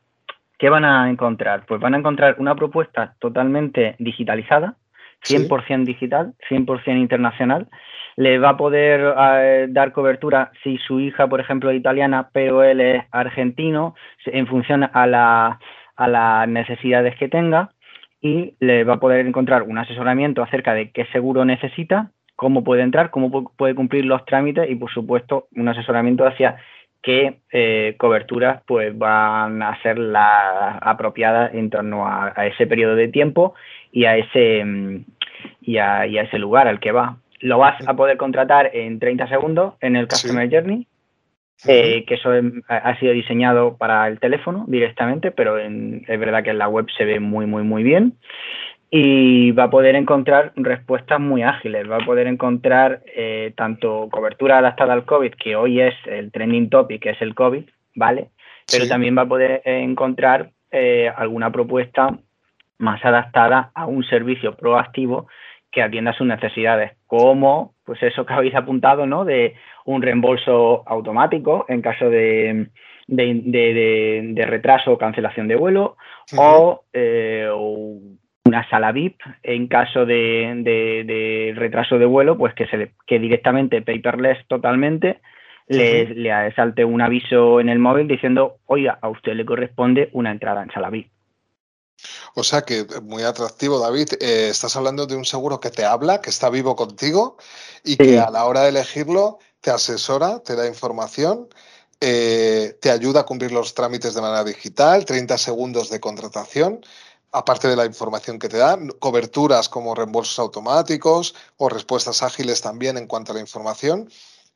qué van a encontrar? Pues van a encontrar una propuesta totalmente digitalizada, 100% digital, 100% internacional. Le va a poder eh, dar cobertura si su hija, por ejemplo, es italiana, pero él es argentino, en función a, la, a las necesidades que tenga y le va a poder encontrar un asesoramiento acerca de qué seguro necesita, cómo puede entrar, cómo puede cumplir los trámites y, por supuesto, un asesoramiento hacia qué eh, coberturas pues van a ser las apropiadas en torno a, ese periodo de tiempo y a ese mm, y a, ese lugar al que va. Lo vas a poder contratar en 30 segundos en el Customer Journey eh, que eso ha sido diseñado para el teléfono directamente, pero es verdad que en la web se ve muy, muy, muy bien. Y va a poder encontrar respuestas muy ágiles, va a poder encontrar eh, tanto cobertura adaptada al COVID, que hoy es el trending topic, que es el COVID, ¿vale? Pero también va a poder encontrar eh, alguna propuesta más adaptada a un servicio proactivo que atienda sus necesidades, como pues eso que habéis apuntado, ¿no? De un reembolso automático en caso de, de, retraso o cancelación de vuelo eh, o una sala VIP en caso de, retraso de vuelo, pues que, se que directamente paperless totalmente le, le, salte un aviso en el móvil diciendo, oiga, a usted le corresponde una entrada en sala VIP. O sea que eh, muy atractivo, David. Eh, estás hablando de un seguro que te habla, que está vivo contigo y que a la hora de elegirlo te asesora, te da información, eh, te ayuda a cumplir los trámites de manera digital, 30 segundos de contratación, aparte de la información que te da, coberturas como reembolsos automáticos o respuestas ágiles también en cuanto a la información.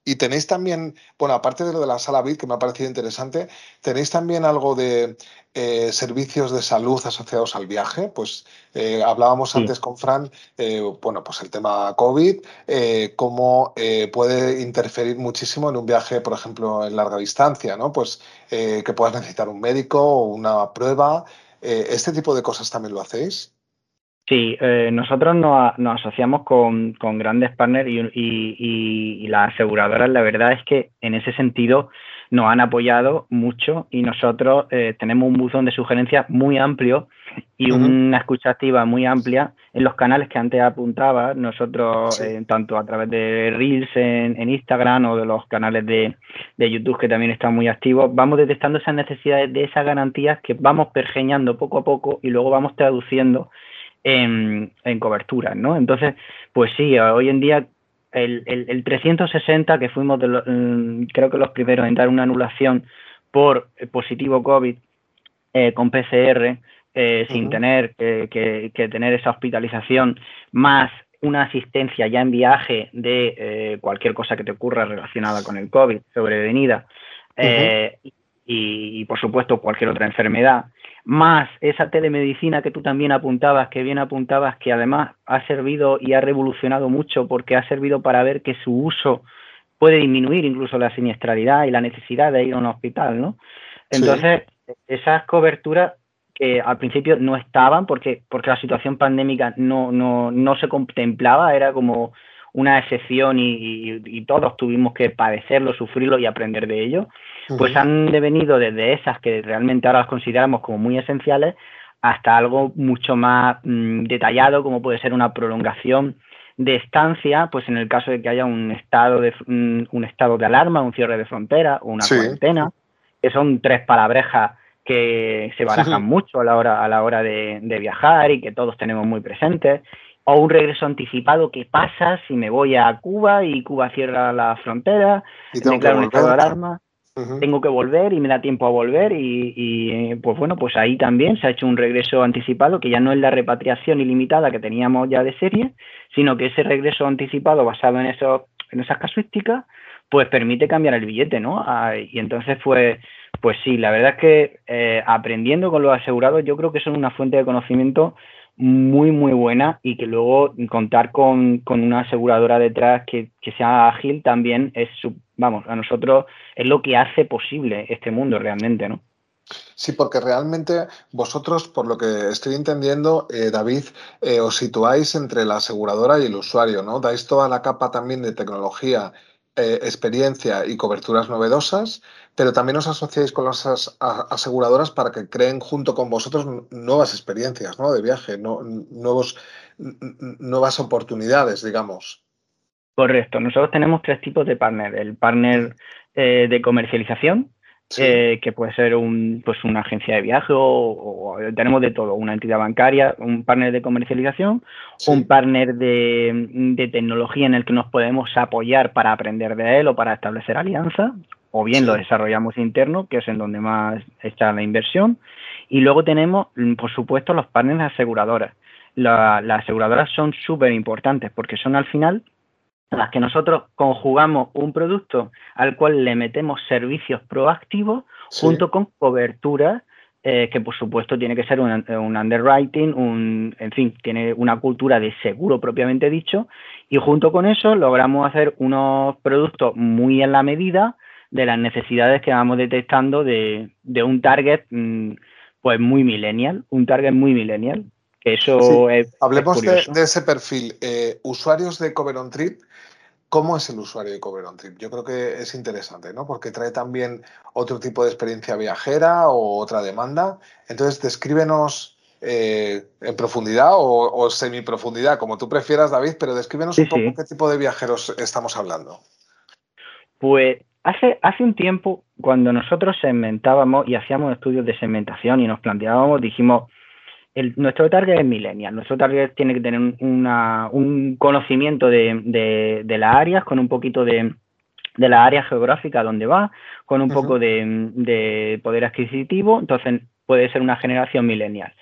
Y tenéis también, bueno, aparte de lo de la sala BIT, que me ha parecido interesante, tenéis también algo de eh, servicios de salud asociados al viaje. Pues eh, hablábamos antes con Fran, eh, bueno, pues el tema COVID, cómo puede interferir muchísimo en un viaje, por ejemplo, en larga distancia, ¿no? Pues que puedas necesitar un médico o una prueba. ¿Este tipo de cosas también lo hacéis? Sí, eh, nosotros nos, asociamos con, grandes partners y, las aseguradoras, la verdad es que en ese sentido nos han apoyado mucho y nosotros eh, tenemos un buzón de sugerencias muy amplio y una escucha activa muy amplia en los canales que antes apuntaba, nosotros eh, tanto a través de Reels en, Instagram o de los canales de, de, YouTube que también están muy activos, vamos detectando esas necesidades de esas garantías que vamos pergeñando poco a poco y luego vamos traduciendo en, en cobertura, ¿no? Entonces, pues sí, hoy en día el, el, 360, que fuimos de mm, creo que los primeros en dar una anulación por positivo COVID eh, con PCR, eh, sin tener que, que, tener esa hospitalización, más una asistencia ya en viaje de eh, cualquier cosa que te ocurra relacionada con el COVID sobrevenida, y, por supuesto cualquier otra enfermedad, más esa telemedicina que tú también apuntabas, que bien apuntabas, que además ha servido y ha revolucionado mucho porque ha servido para ver que su uso puede disminuir incluso la siniestralidad y la necesidad de ir a un hospital, ¿no? Entonces, esas coberturas que al principio no estaban porque, porque la situación pandémica no, no, no se contemplaba, era como una excepción y, todos tuvimos que padecerlo, sufrirlo y aprender de ello, pues han devenido desde esas que realmente ahora las consideramos como muy esenciales hasta algo mucho más mm, detallado como puede ser una prolongación de estancia, pues en el caso de que haya un estado de mm, un, estado de alarma, un cierre de frontera o una cuarentena, que son tres palabrejas que se barajan mucho a la hora a la hora de, de, viajar y que todos tenemos muy presentes o un regreso anticipado que pasa si me voy a Cuba y Cuba cierra la frontera, me declaro un estado de alarma, tengo que volver y me da tiempo a volver y, pues bueno, pues ahí también se ha hecho un regreso anticipado que ya no es la repatriación ilimitada que teníamos ya de serie, sino que ese regreso anticipado basado en, eso, en esas casuísticas, pues permite cambiar el billete, ¿no? Ah, y entonces, pues, pues sí, la verdad es que eh, aprendiendo con los asegurados yo creo que son una fuente de conocimiento muy, muy buena y que luego contar con, una aseguradora detrás que, sea ágil también es, vamos, a nosotros es lo que hace posible este mundo realmente, ¿no? Sí, porque realmente vosotros, por lo que estoy entendiendo, eh, David, eh, os situáis entre la aseguradora y el usuario, ¿no? Dais toda la capa también de tecnología eh, experiencia y coberturas novedosas, pero también os asociáis con las aseguradoras para que creen junto con vosotros nuevas experiencias ¿no? de viaje, nuevos, nuevas oportunidades, digamos. Correcto. Nosotros tenemos tres tipos de partner. El partner eh, de comercialización, eh, que puede ser un, pues una agencia de viaje o, tenemos de todo, una entidad bancaria, un partner de comercialización, un partner de, tecnología en el que nos podemos apoyar para aprender de él o para establecer alianza, o bien lo desarrollamos interno, que es en donde más está la inversión, y luego tenemos, por supuesto, los partners aseguradoras. las aseguradoras son súper importantes porque son al final las que nosotros conjugamos un producto al cual le metemos servicios proactivos junto con cobertura eh, que por supuesto tiene que ser un, underwriting, un, en fin, tiene una cultura de seguro propiamente dicho, y junto con eso logramos hacer unos productos muy en la medida de las necesidades que vamos detectando de, un target mm, pues muy millennial, un target muy millennial. Que eso es. Hablemos de, ese perfil. Eh, usuarios de Cover on Trip ¿Cómo es el usuario de Cover on Trip? Yo creo que es interesante, ¿no? Porque trae también otro tipo de experiencia viajera o otra demanda. Entonces, descríbenos eh, en profundidad o, semi profundidad, como tú prefieras, David, pero descríbenos un poco qué tipo de viajeros estamos hablando. Pues hace, hace un tiempo, cuando nosotros segmentábamos y hacíamos estudios de segmentación y nos planteábamos, dijimos, nuestro target es millennial. Nuestro target tiene que tener un conocimiento de, las áreas, con un poquito de, la área geográfica donde va, con un poco de, poder adquisitivo. Entonces puede ser una generación millennial.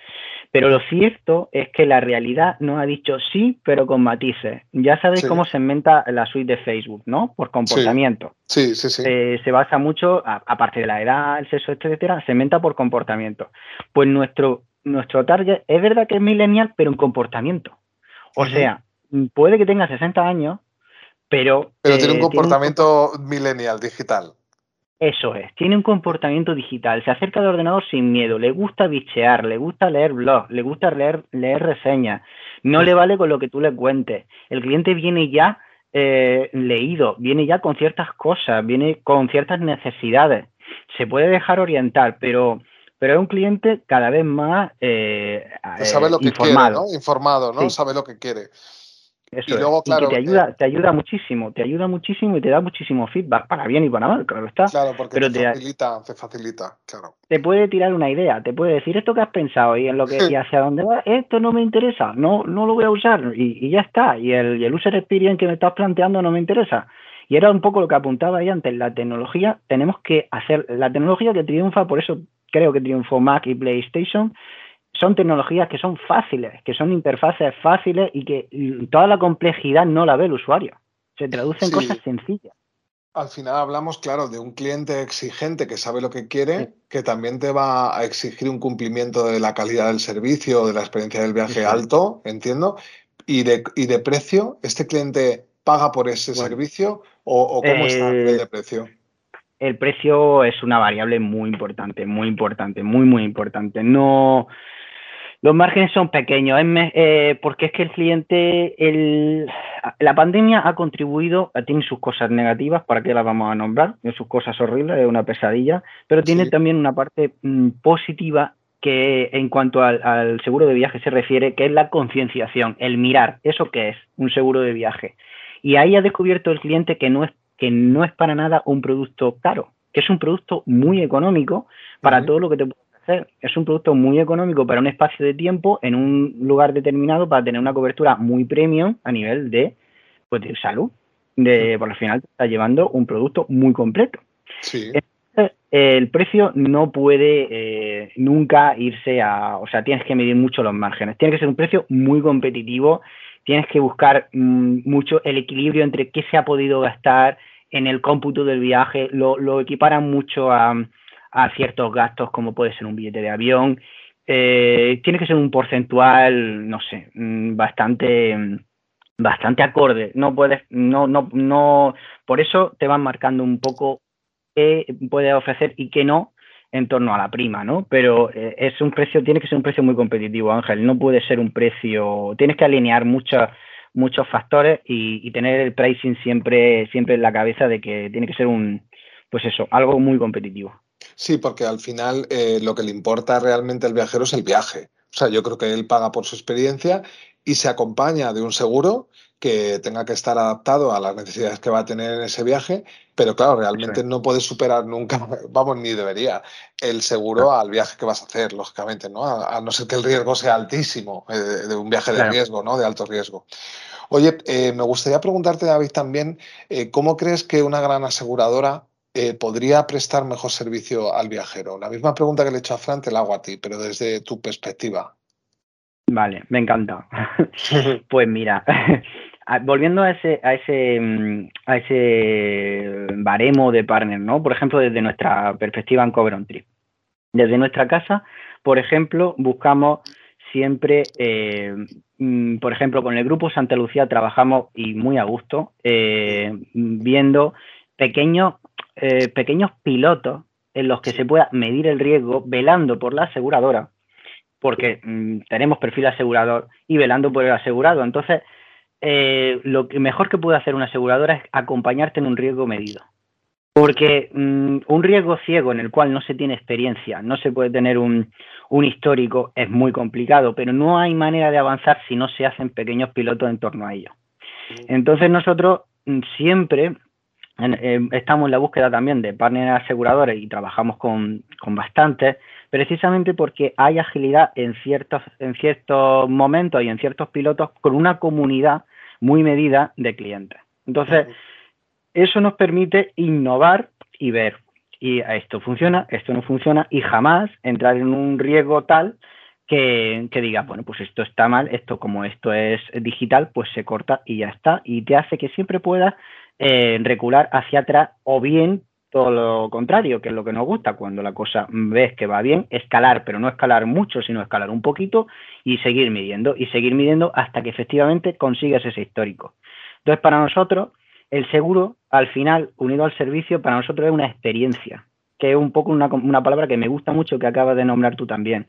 Pero lo cierto es que la realidad nos ha dicho sí, pero con matices. Ya sabéis cómo se inventa la suite de Facebook, ¿no? Por comportamiento. Sí, sí, sí. Eh, se basa mucho, aparte de la edad, el sexo, etcétera, se inventa por comportamiento. Pues nuestro nuestro target es verdad que es millennial, pero en comportamiento. O sea, puede que tenga 60 años, pero... Pero tiene un eh, comportamiento millennial, digital. Eso es, tiene un comportamiento digital, se acerca al ordenador sin miedo, le gusta bichear, le gusta leer blogs, le gusta leer, leer reseñas, no le vale con lo que tú le cuentes. El cliente viene ya eh, leído, viene ya con ciertas cosas, viene con ciertas necesidades. Se puede dejar orientar, pero pero es un cliente cada vez más eh, sabe lo que informado. Quiere, ¿no? Informado, ¿no? Sabe lo que quiere. Eso y luego, claro, te ayuda, te ayuda muchísimo, te ayuda muchísimo y te da muchísimo feedback, para bien y para mal, claro está. Claro, porque te, facilita, te facilita, claro. Te puede tirar una idea, te puede decir esto que has pensado y en lo que y hacia dónde va, esto no me interesa, no, no lo voy a usar y, ya está. Y el, y el user experience que me estás planteando no me interesa. Y era un poco lo que apuntaba ahí antes, la tecnología, tenemos que hacer, la tecnología que triunfa, por eso creo que triunfó Mac y PlayStation, son tecnologías que son fáciles, que son interfaces fáciles y que toda la complejidad no la ve el usuario. Se traduce en cosas sencillas. Al final hablamos, claro, de un cliente exigente que sabe lo que quiere, que también te va a exigir un cumplimiento de la calidad del servicio, de la experiencia del viaje alto, entiendo, y de, y de precio. ¿Este cliente paga por ese servicio o, cómo está el de precio? El precio es una variable muy importante, muy importante, muy, muy importante. No, los márgenes son pequeños, eh, porque es que el cliente, el, la pandemia ha contribuido, tiene sus cosas negativas, ¿para qué las vamos a nombrar? Sus cosas horribles, es una pesadilla, pero tiene también una parte mm, positiva que en cuanto al, seguro de viaje se refiere, que es la concienciación, el mirar, ¿eso qué es? Un seguro de viaje. Y ahí ha descubierto el cliente que no es, que no es para nada un producto caro, que es un producto muy económico para todo lo que te es un producto muy económico para un espacio de tiempo en un lugar determinado para tener una cobertura muy premium a nivel de, pues, de salud. De, por al final te está llevando un producto muy completo. el precio no puede eh, nunca irse a, o sea, tienes que medir mucho los márgenes. Tiene que ser un precio muy competitivo. Tienes que buscar mm, mucho el equilibrio entre qué se ha podido gastar en el cómputo del viaje. Lo, equiparan mucho a, a ciertos gastos como puede ser un billete de avión. Eh, tiene que ser un porcentual, no sé, mm, bastante mm, bastante acorde. No puedes, no, no, no, por eso te van marcando un poco qué puedes ofrecer y qué no en torno a la prima, ¿no? Pero eh, es un precio, tiene que ser un precio muy competitivo, Ángel. No puede ser un precio, tienes que alinear muchos muchos factores y, y, tener el pricing siempre, siempre en la cabeza de que tiene que ser un, pues eso, algo muy competitivo. Sí, porque al final eh, lo que le importa realmente al viajero es el viaje. O sea, yo creo que él paga por su experiencia y se acompaña de un seguro que tenga que estar adaptado a las necesidades que va a tener en ese viaje, pero claro, realmente no puede superar nunca, vamos, ni debería, el seguro al viaje que vas a hacer, lógicamente, ¿no? A, no ser que el riesgo sea altísimo, eh, de un viaje de riesgo, ¿no? De alto riesgo. Oye, eh, me gustaría preguntarte, David, también, ¿cómo crees que una gran aseguradora eh, podría prestar mejor servicio al viajero? La misma pregunta que le he hecho a Fran te la hago a ti, pero desde tu perspectiva. Vale, me encanta. pues mira, volviendo a ese, a ese, mm, a ese baremo de partner, ¿no? Por ejemplo, desde nuestra perspectiva en Cover on Trip. Desde nuestra casa, por ejemplo, buscamos siempre, eh, mm, por ejemplo, con el grupo Santa Lucía trabajamos y muy a gusto, eh, viendo pequeños eh, pequeños pilotos en los que se pueda medir el riesgo velando por la aseguradora, porque mm, tenemos perfil asegurador y velando por el asegurado. Entonces, eh, lo que mejor que puede hacer una aseguradora es acompañarte en un riesgo medido. Porque mm, un riesgo ciego en el cual no se tiene experiencia, no se puede tener un, un, histórico, es muy complicado, pero no hay manera de avanzar si no se hacen pequeños pilotos en torno a ello. Entonces nosotros mm, siempre eh, estamos en la búsqueda también de partners aseguradores y trabajamos con, con bastantes, precisamente porque hay agilidad en ciertos, en ciertos momentos y en ciertos pilotos con una comunidad muy medida de clientes. Entonces, eso nos permite innovar y ver, y esto funciona, esto no funciona, y jamás entrar en un riesgo tal que, que, diga, bueno, pues esto está mal, esto como esto es digital, pues se corta y ya está, y te hace que siempre puedas eh, recular hacia atrás o bien todo lo contrario, que es lo que nos gusta, cuando la cosa ves que va bien, escalar, pero no escalar mucho, sino escalar un poquito y seguir midiendo, y seguir midiendo hasta que efectivamente consigas ese histórico. Entonces, para nosotros, el seguro, al final, unido al servicio, para nosotros es una experiencia, que es un poco una, una palabra que me gusta mucho, que acabas de nombrar tú también.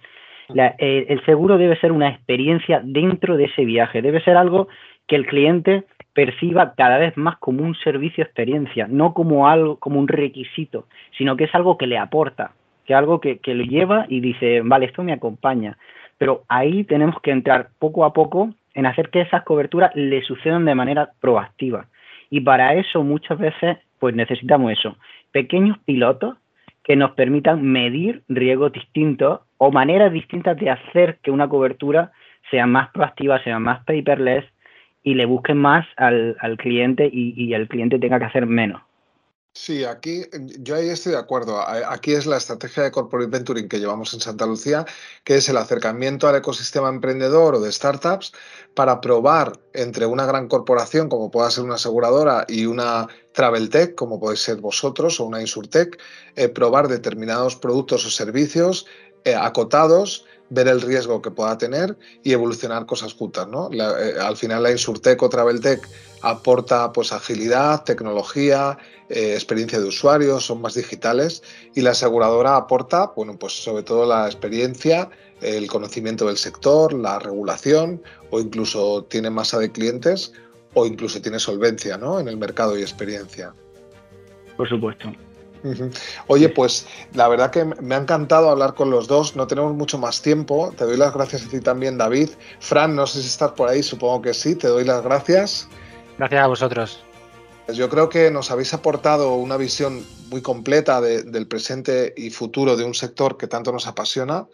Eh, el seguro debe ser una experiencia dentro de ese viaje, debe ser algo que el cliente perciba cada vez más como un servicio experiencia, no como algo, como un requisito, sino que es algo que le aporta, que es algo que, que lo lleva y dice, vale, esto me acompaña. Pero ahí tenemos que entrar poco a poco en hacer que esas coberturas le sucedan de manera proactiva. Y para eso muchas veces pues necesitamos eso, pequeños pilotos que nos permitan medir riesgos distintos o maneras distintas de hacer que una cobertura sea más proactiva, sea más paperless y le busquen más al, al cliente y, y, el cliente tenga que hacer menos. Sí, aquí yo ahí estoy de acuerdo. Aquí es la estrategia de corporate venturing que llevamos en Santa Lucía, que es el acercamiento al ecosistema emprendedor o de startups para probar entre una gran corporación, como pueda ser una aseguradora, y una travel tech, como podéis ser vosotros o una insurtech, eh, probar determinados productos o servicios eh, acotados, ver el riesgo que pueda tener y evolucionar cosas juntas. ¿no? Eh, al final la insurtech o travel tech aporta pues agilidad, tecnología, experiencia de usuario, son más digitales y la aseguradora aporta, bueno, pues sobre todo la experiencia, el conocimiento del sector, la regulación o incluso tiene masa de clientes o incluso tiene solvencia ¿no? en el mercado y experiencia. Por supuesto. Oye, pues la verdad que me ha encantado hablar con los dos. No tenemos mucho más tiempo. Te doy las gracias a ti también, David. Fran, no sé si estás por ahí, supongo que sí. Te doy las gracias. Gracias a vosotros. Pues yo creo que nos habéis aportado una visión muy completa del presente y futuro de un sector que tanto nos apasiona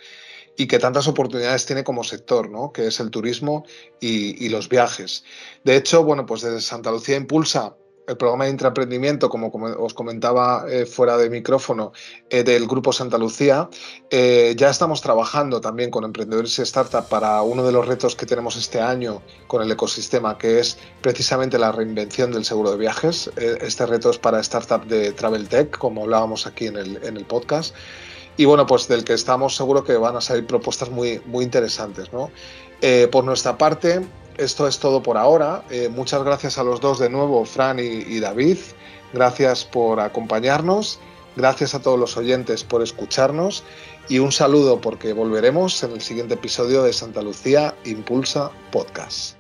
y que tantas oportunidades tiene como sector, ¿no? que es el turismo y, los viajes. De hecho, bueno, pues desde Santa Lucía Impulsa, el programa de intraemprendimiento, como, os comentaba eh, fuera de micrófono, eh, del Grupo Santa Lucía, eh, ya estamos trabajando también con emprendedores y startups para uno de los retos que tenemos este año con el ecosistema, que es precisamente la reinvención del seguro de viajes. este reto es para startups de Travel Tech, como hablábamos aquí en el, podcast y bueno, pues del que estamos seguros que van a salir propuestas muy, muy interesantes. ¿no? Por nuestra parte, esto es todo por ahora. Eh, muchas gracias a los dos de nuevo, Fran y, David. Gracias por acompañarnos. Gracias a todos los oyentes por escucharnos. Y un saludo porque volveremos en el siguiente episodio de Santa Lucía Impulsa Podcast.